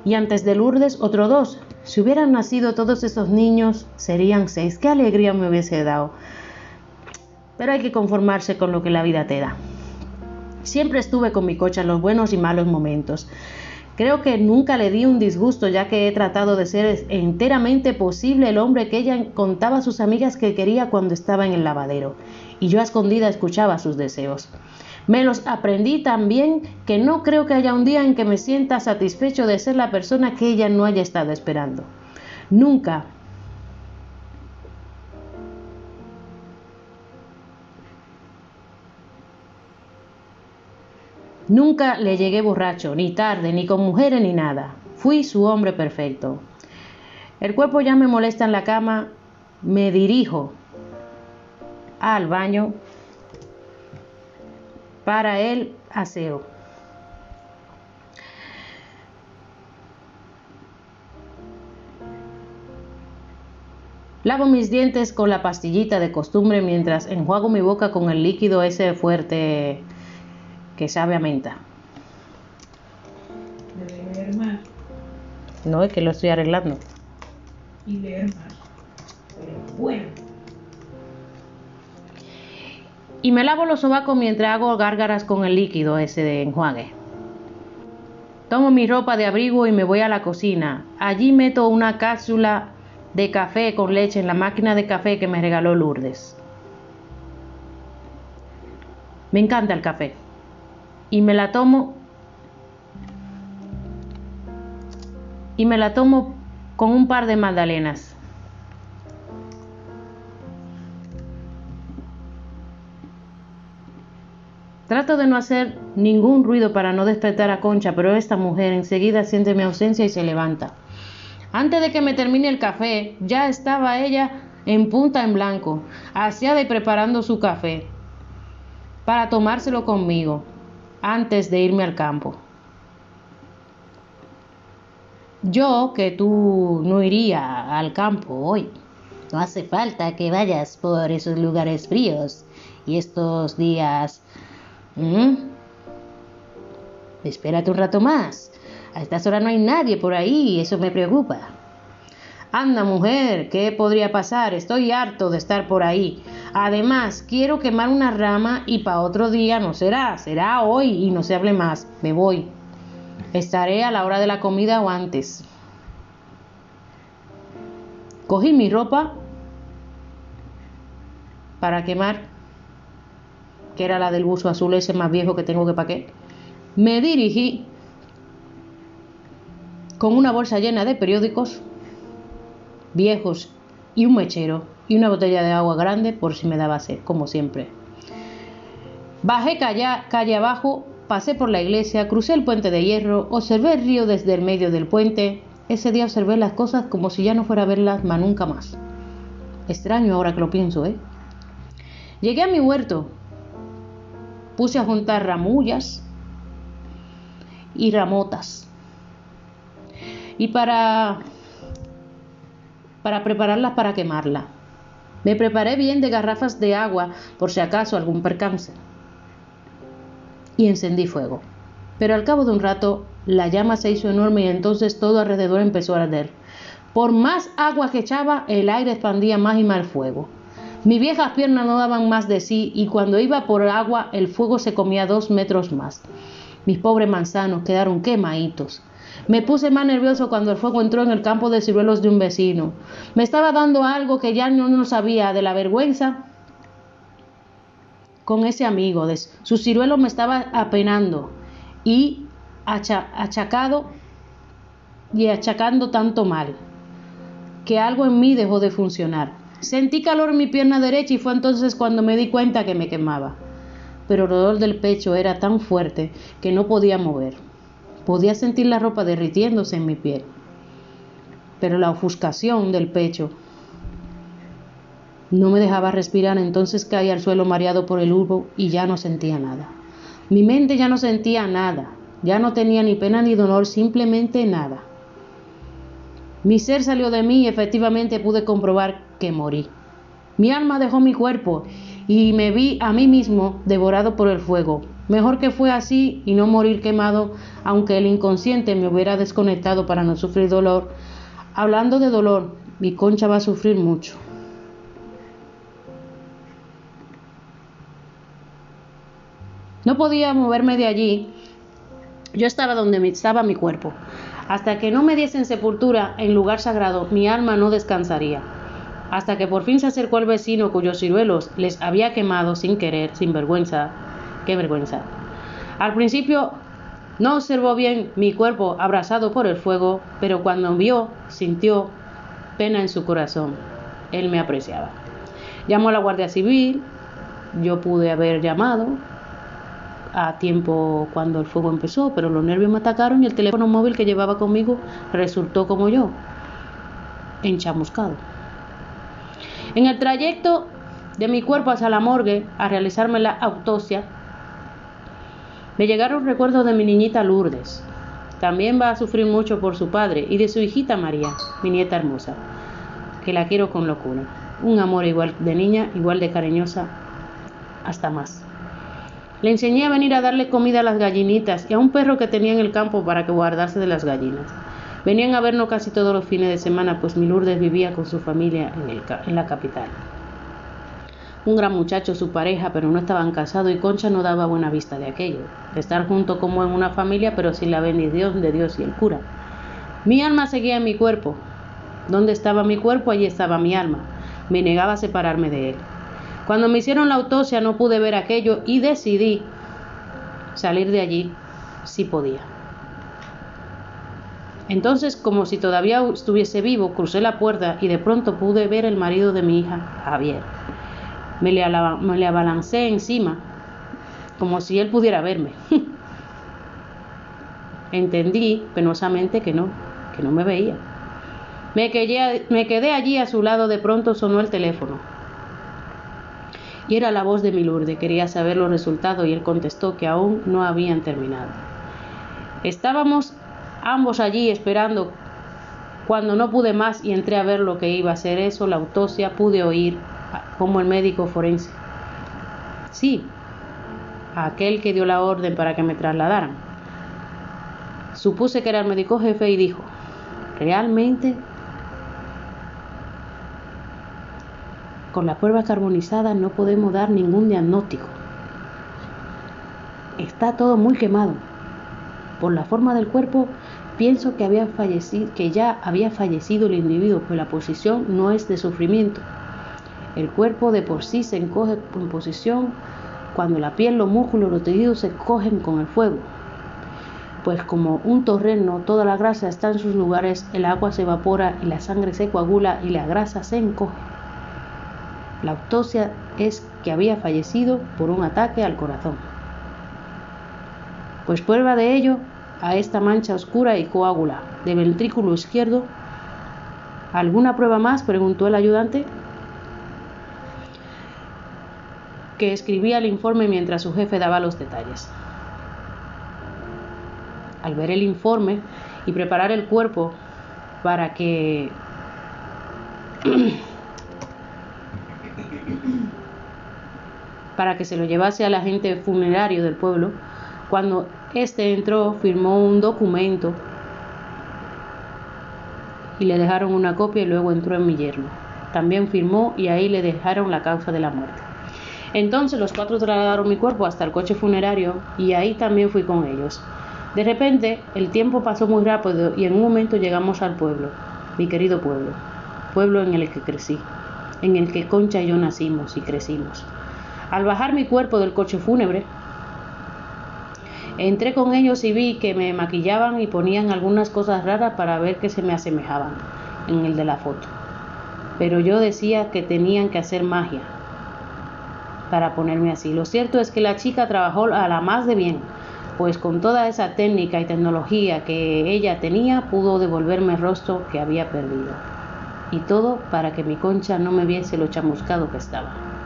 Y antes de Lourdes otro dos, si hubieran nacido todos esos niños, serían seis. Qué alegría me hubiese dado. Pero hay que conformarse con lo que la vida te da. Siempre estuve con mi coche en los buenos y malos momentos. Creo que nunca le di un disgusto ya que he tratado de ser enteramente posible el hombre que ella contaba a sus amigas que quería cuando estaba en el lavadero. Y yo a escondida escuchaba sus deseos. Me los aprendí también que no creo que haya un día en que me sienta satisfecho de ser la persona que ella no haya estado esperando. Nunca. Nunca le llegué borracho, ni tarde, ni con mujeres, ni nada. Fui su hombre perfecto. El cuerpo ya me molesta en la cama, me dirijo al baño para el aseo. Lavo mis dientes con la pastillita de costumbre mientras enjuago mi boca con el líquido ese fuerte que sabe a menta. leer más. No, es que lo estoy arreglando. Y leer más. Pero bueno. Y me lavo los sobacos mientras hago gárgaras con el líquido ese de enjuague. Tomo mi ropa de abrigo y me voy a la cocina. Allí meto una cápsula de café con leche en la máquina de café que me regaló Lourdes. Me encanta el café. Y me la tomo y me la tomo con un par de magdalenas. Trato de no hacer ningún ruido para no despertar a Concha, pero esta mujer enseguida siente mi ausencia y se levanta. Antes de que me termine el café, ya estaba ella en punta en blanco, aseada y preparando su café para tomárselo conmigo antes de irme al campo. Yo, que tú no iría al campo hoy. No hace falta que vayas por esos lugares fríos y estos días ¿Mm? Espérate un rato más. A estas horas no hay nadie por ahí y eso me preocupa. Anda, mujer, ¿qué podría pasar? Estoy harto de estar por ahí. Además, quiero quemar una rama y para otro día no será, será hoy y no se hable más. Me voy. Estaré a la hora de la comida o antes. Cogí mi ropa para quemar que era la del buzo azul ese más viejo que tengo que paqué, me dirigí con una bolsa llena de periódicos viejos y un mechero y una botella de agua grande por si me daba sed, como siempre. Bajé calle, calle abajo, pasé por la iglesia, crucé el puente de hierro, observé el río desde el medio del puente. Ese día observé las cosas como si ya no fuera a verlas más nunca más. Extraño ahora que lo pienso, ¿eh? Llegué a mi huerto, puse a juntar ramullas y ramotas. Y para, para prepararlas para quemarla. Me preparé bien de garrafas de agua por si acaso algún percance. Y encendí fuego. Pero al cabo de un rato la llama se hizo enorme y entonces todo alrededor empezó a arder. Por más agua que echaba, el aire expandía más y más el fuego. Mis viejas piernas no daban más de sí y cuando iba por agua el fuego se comía dos metros más. Mis pobres manzanos quedaron quemaditos. Me puse más nervioso cuando el fuego entró en el campo de ciruelos de un vecino. Me estaba dando algo que ya no, sabía de la vergüenza con ese amigo. De su ciruelo me estaba apenando y achacado y achacando tanto mal que algo en mí dejó de funcionar. Sentí calor en mi pierna derecha y fue entonces cuando me di cuenta que me quemaba. Pero el dolor del pecho era tan fuerte que no podía mover. Podía sentir la ropa derritiéndose en mi piel. Pero la ofuscación del pecho no me dejaba respirar, entonces caí al suelo mareado por el urbo y ya no sentía nada. Mi mente ya no sentía nada, ya no tenía ni pena ni dolor, simplemente nada. Mi ser salió de mí y efectivamente pude comprobar que morí. Mi alma dejó mi cuerpo y me vi a mí mismo devorado por el fuego. Mejor que fue así y no morir quemado, aunque el inconsciente me hubiera desconectado para no sufrir dolor. Hablando de dolor, mi concha va a sufrir mucho. No podía moverme de allí. Yo estaba donde estaba mi cuerpo. Hasta que no me diesen sepultura en lugar sagrado, mi alma no descansaría. Hasta que por fin se acercó el vecino cuyos ciruelos les había quemado sin querer, sin vergüenza. ¡Qué vergüenza! Al principio no observó bien mi cuerpo abrasado por el fuego, pero cuando vio, sintió pena en su corazón. Él me apreciaba. Llamó a la Guardia Civil, yo pude haber llamado, a tiempo cuando el fuego empezó, pero los nervios me atacaron y el teléfono móvil que llevaba conmigo resultó como yo, enchamuscado. En el trayecto de mi cuerpo hacia la morgue a realizarme la autopsia, me llegaron recuerdos de mi niñita Lourdes. También va a sufrir mucho por su padre y de su hijita María, mi nieta hermosa, que la quiero con locura. Un amor igual de niña, igual de cariñosa, hasta más. Le enseñé a venir a darle comida a las gallinitas y a un perro que tenía en el campo para que guardase de las gallinas. Venían a vernos casi todos los fines de semana, pues mi Lourdes vivía con su familia en, en la capital. un gran muchacho su pareja, pero no estaban casados y Concha no daba buena vista de aquello, estar junto como en una familia, pero sin la bendición de Dios y el cura. Mi alma seguía en mi cuerpo. Donde estaba mi cuerpo, allí estaba mi alma. Me negaba a separarme de él. Cuando me hicieron la autopsia no pude ver aquello y decidí salir de allí si podía. Entonces, como si todavía estuviese vivo, crucé la puerta y de pronto pude ver el marido de mi hija, Javier. Me le, me le abalancé encima, como si él pudiera verme. Entendí penosamente que no, que no me veía. Me quedé, me quedé allí a su lado, de pronto sonó el teléfono. Y era la voz de mi Lourdes, quería saber los resultados y él contestó que aún no habían terminado. Estábamos ambos allí esperando. Cuando no pude más y entré a ver lo que iba a ser eso, la autopsia, pude oír como el médico forense. Sí, aquel que dio la orden para que me trasladaran. Supuse que era el médico jefe y dijo, realmente con la prueba carbonizada no podemos dar ningún diagnóstico. Está todo muy quemado. Por la forma del cuerpo, pienso que, había fallecido, que ya había fallecido el individuo, pues la posición no es de sufrimiento. El cuerpo de por sí se encoge en posición cuando la piel, los músculos, los tejidos se cogen con el fuego. Pues como un torreno, toda la grasa está en sus lugares, el agua se evapora y la sangre se coagula y la grasa se encoge. La autopsia es que había fallecido por un ataque al corazón. Pues prueba de ello a esta mancha oscura y coágula de ventrículo izquierdo. ¿Alguna prueba más? preguntó el ayudante, que escribía el informe mientras su jefe daba los detalles. Al ver el informe y preparar el cuerpo para que para que se lo llevase al agente funerario del pueblo, cuando éste entró, firmó un documento y le dejaron una copia y luego entró en mi yerno. También firmó y ahí le dejaron la causa de la muerte. Entonces los cuatro trasladaron mi cuerpo hasta el coche funerario y ahí también fui con ellos. De repente el tiempo pasó muy rápido y en un momento llegamos al pueblo, mi querido pueblo, pueblo en el que crecí, en el que Concha y yo nacimos y crecimos. Al bajar mi cuerpo del coche fúnebre, entré con ellos y vi que me maquillaban y ponían algunas cosas raras para ver que se me asemejaban en el de la foto. Pero yo decía que tenían que hacer magia para ponerme así. Lo cierto es que la chica trabajó a la más de bien, pues con toda esa técnica y tecnología que ella tenía pudo devolverme el rostro que había perdido. Y todo para que mi concha no me viese lo chamuscado que estaba.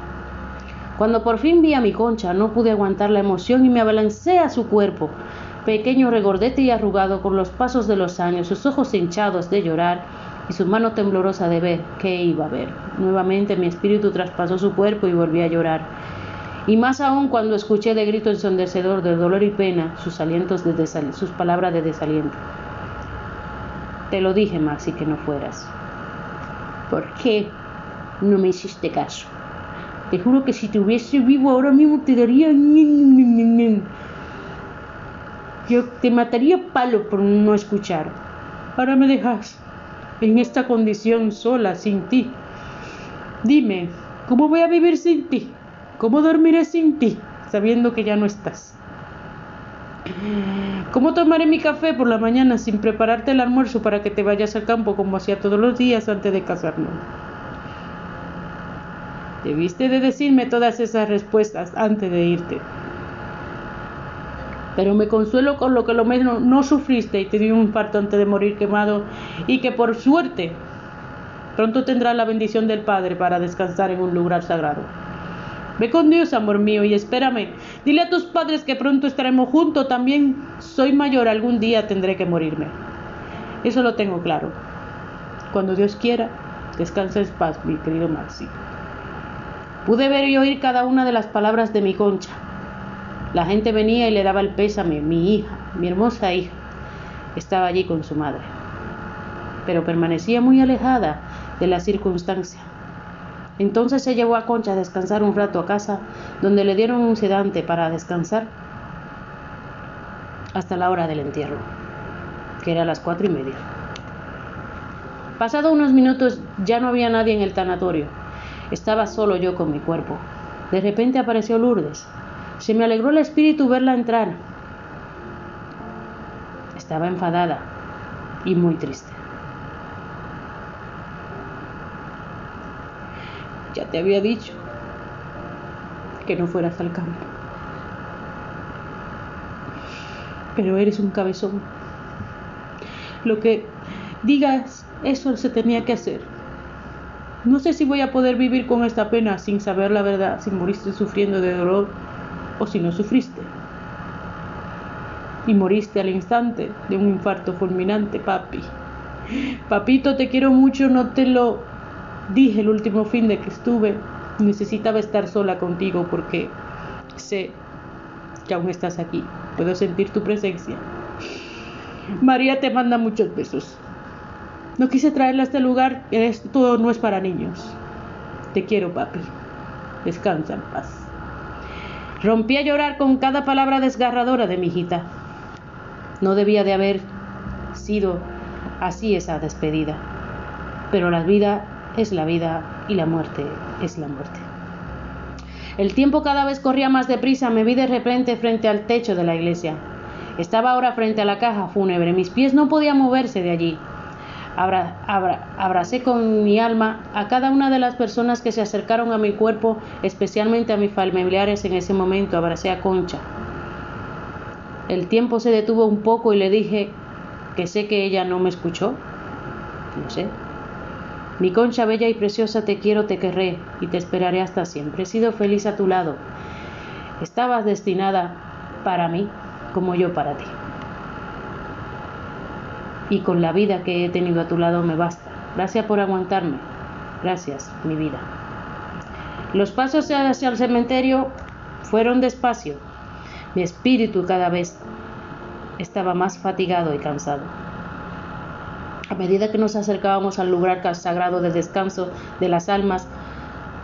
Cuando por fin vi a mi concha, no pude aguantar la emoción y me abalancé a su cuerpo, pequeño, regordete y arrugado con los pasos de los años, sus ojos hinchados de llorar y su mano temblorosa de ver qué iba a ver. Nuevamente mi espíritu traspasó su cuerpo y volví a llorar. Y más aún cuando escuché de grito ensondecedor de dolor y pena sus alientos de sus palabras de desaliento. Te lo dije, Maxi, que no fueras. ¿Por qué no me hiciste caso? Te juro que si te hubiese vivo ahora mismo te daría... Yo te mataría palo por no escuchar. Ahora me dejas en esta condición sola, sin ti. Dime, ¿cómo voy a vivir sin ti? ¿Cómo dormiré sin ti, sabiendo que ya no estás? ¿Cómo tomaré mi café por la mañana sin prepararte el almuerzo para que te vayas al campo como hacía todos los días antes de casarnos? Debiste de decirme todas esas respuestas antes de irte. Pero me consuelo con lo que lo menos no sufriste y te dio un infarto antes de morir quemado y que por suerte pronto tendrás la bendición del Padre para descansar en un lugar sagrado. Ve con Dios, amor mío, y espérame. Dile a tus padres que pronto estaremos juntos. También soy mayor, algún día tendré que morirme. Eso lo tengo claro. Cuando Dios quiera, descansa en paz, mi querido Maxi. Pude ver y oír cada una de las palabras de mi concha. La gente venía y le daba el pésame. Mi hija, mi hermosa hija, estaba allí con su madre. Pero permanecía muy alejada de la circunstancia. Entonces se llevó a Concha a descansar un rato a casa, donde le dieron un sedante para descansar hasta la hora del entierro, que era las cuatro y media. Pasado unos minutos ya no había nadie en el tanatorio. Estaba solo yo con mi cuerpo. De repente apareció Lourdes. Se me alegró el espíritu verla entrar. Estaba enfadada y muy triste. Ya te había dicho que no fueras al campo. Pero eres un cabezón. Lo que digas, eso se tenía que hacer. No sé si voy a poder vivir con esta pena sin saber la verdad, si moriste sufriendo de dolor o si no sufriste. Y moriste al instante de un infarto fulminante, papi. Papito, te quiero mucho, no te lo dije el último fin de que estuve. Necesitaba estar sola contigo porque sé que aún estás aquí. Puedo sentir tu presencia. María te manda muchos besos. No quise traerla a este lugar, esto no es para niños. Te quiero, papi. Descansa en paz. Rompí a llorar con cada palabra desgarradora de mi hijita. No debía de haber sido así esa despedida. Pero la vida es la vida y la muerte es la muerte. El tiempo cada vez corría más deprisa, me vi de repente frente al techo de la iglesia. Estaba ahora frente a la caja fúnebre, mis pies no podían moverse de allí. Abra, abra, abracé con mi alma a cada una de las personas que se acercaron a mi cuerpo, especialmente a mis familiares en ese momento. Abracé a Concha. El tiempo se detuvo un poco y le dije que sé que ella no me escuchó. No sé. Mi concha bella y preciosa, te quiero, te querré y te esperaré hasta siempre. He sido feliz a tu lado. Estabas destinada para mí como yo para ti. Y con la vida que he tenido a tu lado me basta. Gracias por aguantarme. Gracias, mi vida. Los pasos hacia el cementerio fueron despacio. Mi espíritu cada vez estaba más fatigado y cansado. A medida que nos acercábamos al lugar sagrado de descanso de las almas,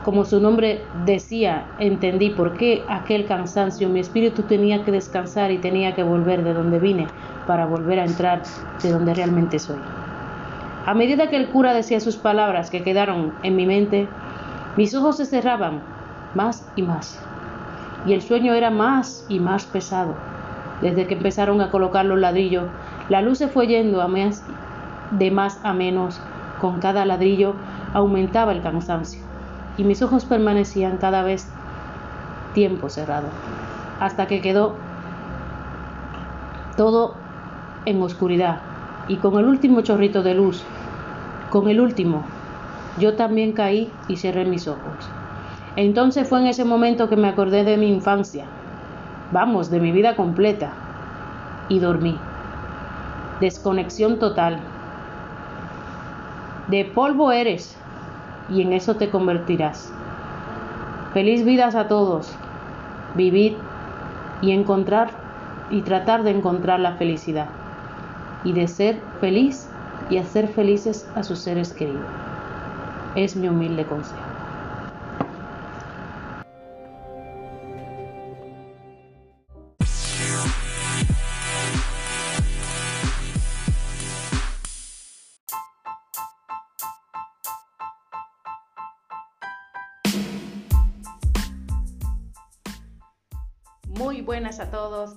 como su nombre decía, entendí por qué aquel cansancio. Mi espíritu tenía que descansar y tenía que volver de donde vine para volver a entrar de donde realmente soy. A medida que el cura decía sus palabras que quedaron en mi mente, mis ojos se cerraban más y más. Y el sueño era más y más pesado. Desde que empezaron a colocar los ladrillos, la luz se fue yendo de más a menos. Con cada ladrillo aumentaba el cansancio y mis ojos permanecían cada vez tiempo cerrado, hasta que quedó todo en oscuridad y con el último chorrito de luz, con el último, yo también caí y cerré mis ojos. Entonces fue en ese momento que me acordé de mi infancia, vamos, de mi vida completa, y dormí. Desconexión total. De polvo eres, y en eso te convertirás. Feliz vidas a todos. Vivid y encontrar y tratar de encontrar la felicidad y de ser feliz y hacer felices a sus seres queridos. Es mi humilde consejo.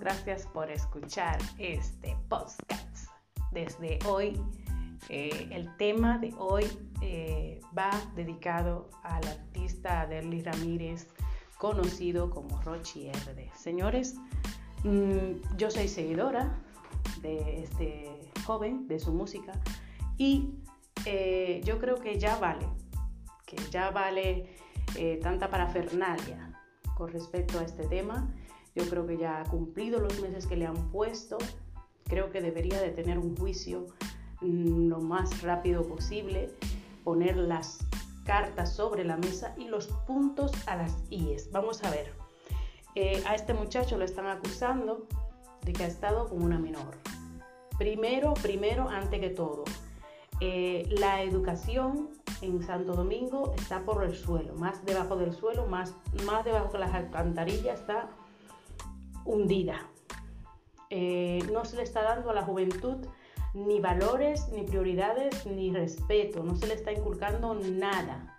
Gracias por escuchar este podcast. Desde hoy, eh, el tema de hoy eh, va dedicado al artista Aderly Ramírez, conocido como Rochi RD. Señores, mm, yo soy seguidora de este joven, de su música, y eh, yo creo que ya vale, que ya vale tanta parafernalia con respecto a este tema yo creo que ya ha cumplido los meses que le han puesto. Creo que debería de tener un juicio mm, lo más rápido posible, poner las cartas sobre la mesa y los puntos a las IES. Vamos a ver. Eh, a este muchacho lo están acusando de que ha estado con una menor. Primero, primero, ante que todo, eh, la educación en Santo Domingo está por el suelo, más debajo del suelo, más, más debajo que las alcantarillas está hundida. Eh, no se le está dando a la juventud ni valores, ni prioridades, ni respeto, no se le está inculcando nada.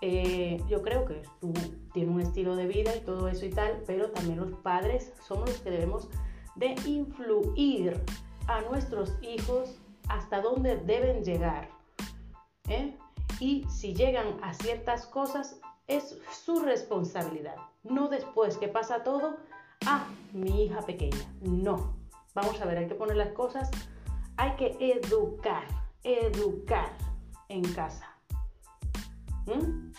Eh, yo creo que tú tienes un estilo de vida y todo eso y tal, pero también los padres somos los que debemos de influir a nuestros hijos hasta dónde deben llegar. ¿eh? Y si llegan a ciertas cosas, es su responsabilidad. No después que pasa todo, a mi hija pequeña. No. Vamos a ver, hay que poner las cosas, hay que educar, educar en casa. ¿Mm?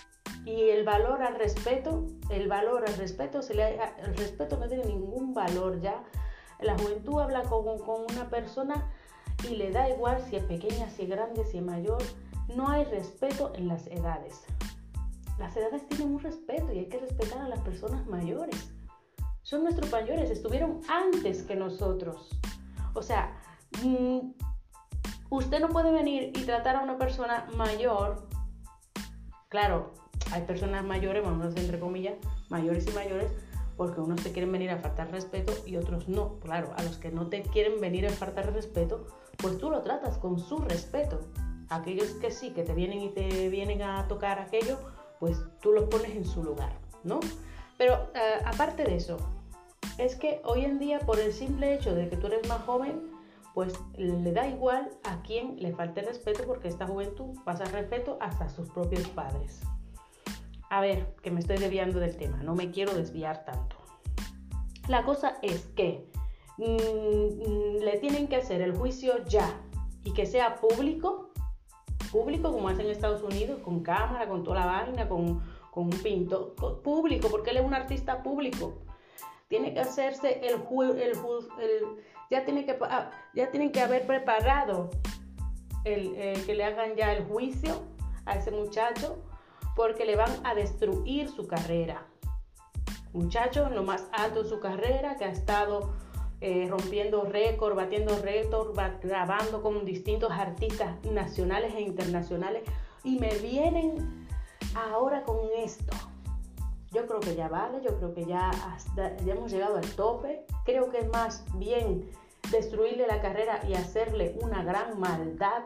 Y el valor al respeto, el valor al respeto, se le, el respeto no tiene ningún valor ya. La juventud habla con, con una persona y le da igual si es pequeña, si es grande, si es mayor. No hay respeto en las edades. Las edades tienen un respeto y hay que respetar a las personas mayores. Son nuestros mayores, estuvieron antes que nosotros. O sea, mm, usted no puede venir y tratar a una persona mayor. Claro, hay personas mayores, vamos a decir entre comillas, mayores y mayores, porque unos te quieren venir a faltar respeto y otros no. Claro, a los que no te quieren venir a faltar respeto, pues tú lo tratas con su respeto. Aquellos que sí, que te vienen y te vienen a tocar aquello, pues tú los pones en su lugar, ¿no? Pero eh, aparte de eso, es que hoy en día por el simple hecho de que tú eres más joven, pues le da igual a quien le falte respeto porque esta juventud pasa respeto hasta a sus propios padres. A ver, que me estoy desviando del tema, no me quiero desviar tanto. La cosa es que mm, le tienen que hacer el juicio ya y que sea público, público como hacen en Estados Unidos, con cámara, con toda la vaina, con, con un pinto, público, porque él es un artista público. Tiene que hacerse el, el, el ya, tiene que, ah, ya tienen que haber preparado el, que le hagan ya el juicio a ese muchacho porque le van a destruir su carrera. Muchacho lo más alto de su carrera que ha estado eh, rompiendo récord, batiendo récord, grabando con distintos artistas nacionales e internacionales y me vienen ahora con esto. Yo creo que ya vale, yo creo que ya, hemos llegado al tope. Creo que es más bien destruirle la carrera y hacerle una gran maldad.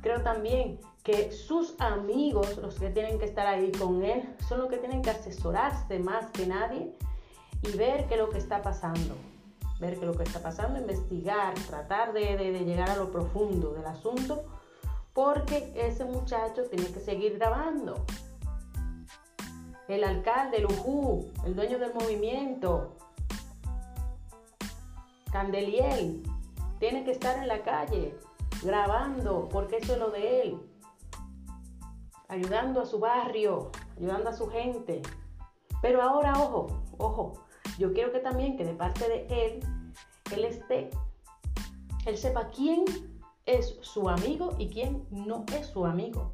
Creo también que sus amigos, los que tienen que estar ahí con él, son los que tienen que asesorarse más que nadie y ver qué es lo que está pasando. Ver qué es lo que está pasando, investigar, tratar de llegar a lo profundo del asunto, porque ese muchacho tiene que seguir grabando el alcalde, el UJU, el dueño del movimiento, Candeliel, tiene que estar en la calle grabando, porque eso es lo de él, ayudando a su barrio, ayudando a su gente. Pero ahora, ojo, ojo, yo quiero que también que de parte de él, él esté, él sepa quién es su amigo y quién no es su amigo.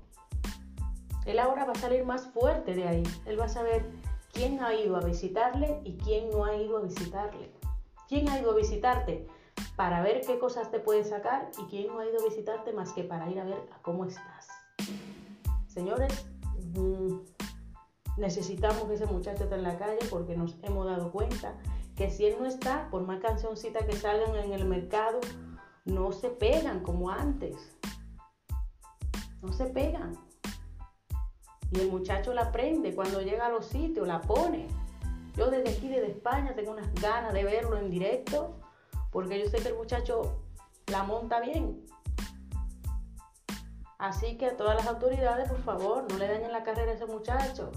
Él ahora va a salir más fuerte de ahí. Él va a saber quién ha ido a visitarle y quién no ha ido a visitarle. ¿Quién ha ido a visitarte para ver qué cosas te puede sacar y quién no ha ido a visitarte más que para ir a ver cómo estás? Señores, mm, necesitamos que ese muchacho esté en la calle porque nos hemos dado cuenta que si él no está, por más cancioncitas que salgan en el mercado, no se pegan como antes. No se pegan. Y el muchacho la prende cuando llega a los sitios, la pone. Yo desde aquí, desde España, tengo unas ganas de verlo en directo, porque yo sé que el muchacho la monta bien. Así que a todas las autoridades, por favor, no le dañen la carrera a ese muchacho.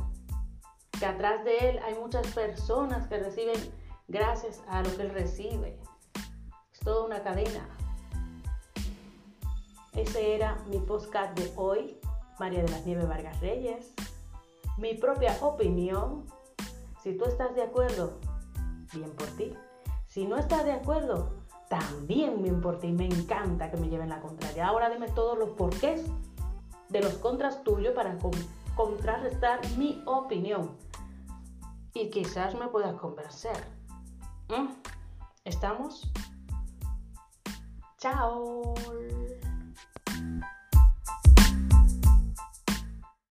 Que atrás de él hay muchas personas que reciben gracias a lo que él recibe. Es toda una cadena. Ese era mi podcast de hoy. María de las Nieves Vargas Reyes. Mi propia opinión. Si tú estás de acuerdo, bien por ti. Si no estás de acuerdo, también bien por ti. Me encanta que me lleven la contraria. Ahora dime todos los porqués de los contras tuyos para contrarrestar mi opinión. Y quizás me puedas convencer. ¿Mm? ¿Estamos? Chao.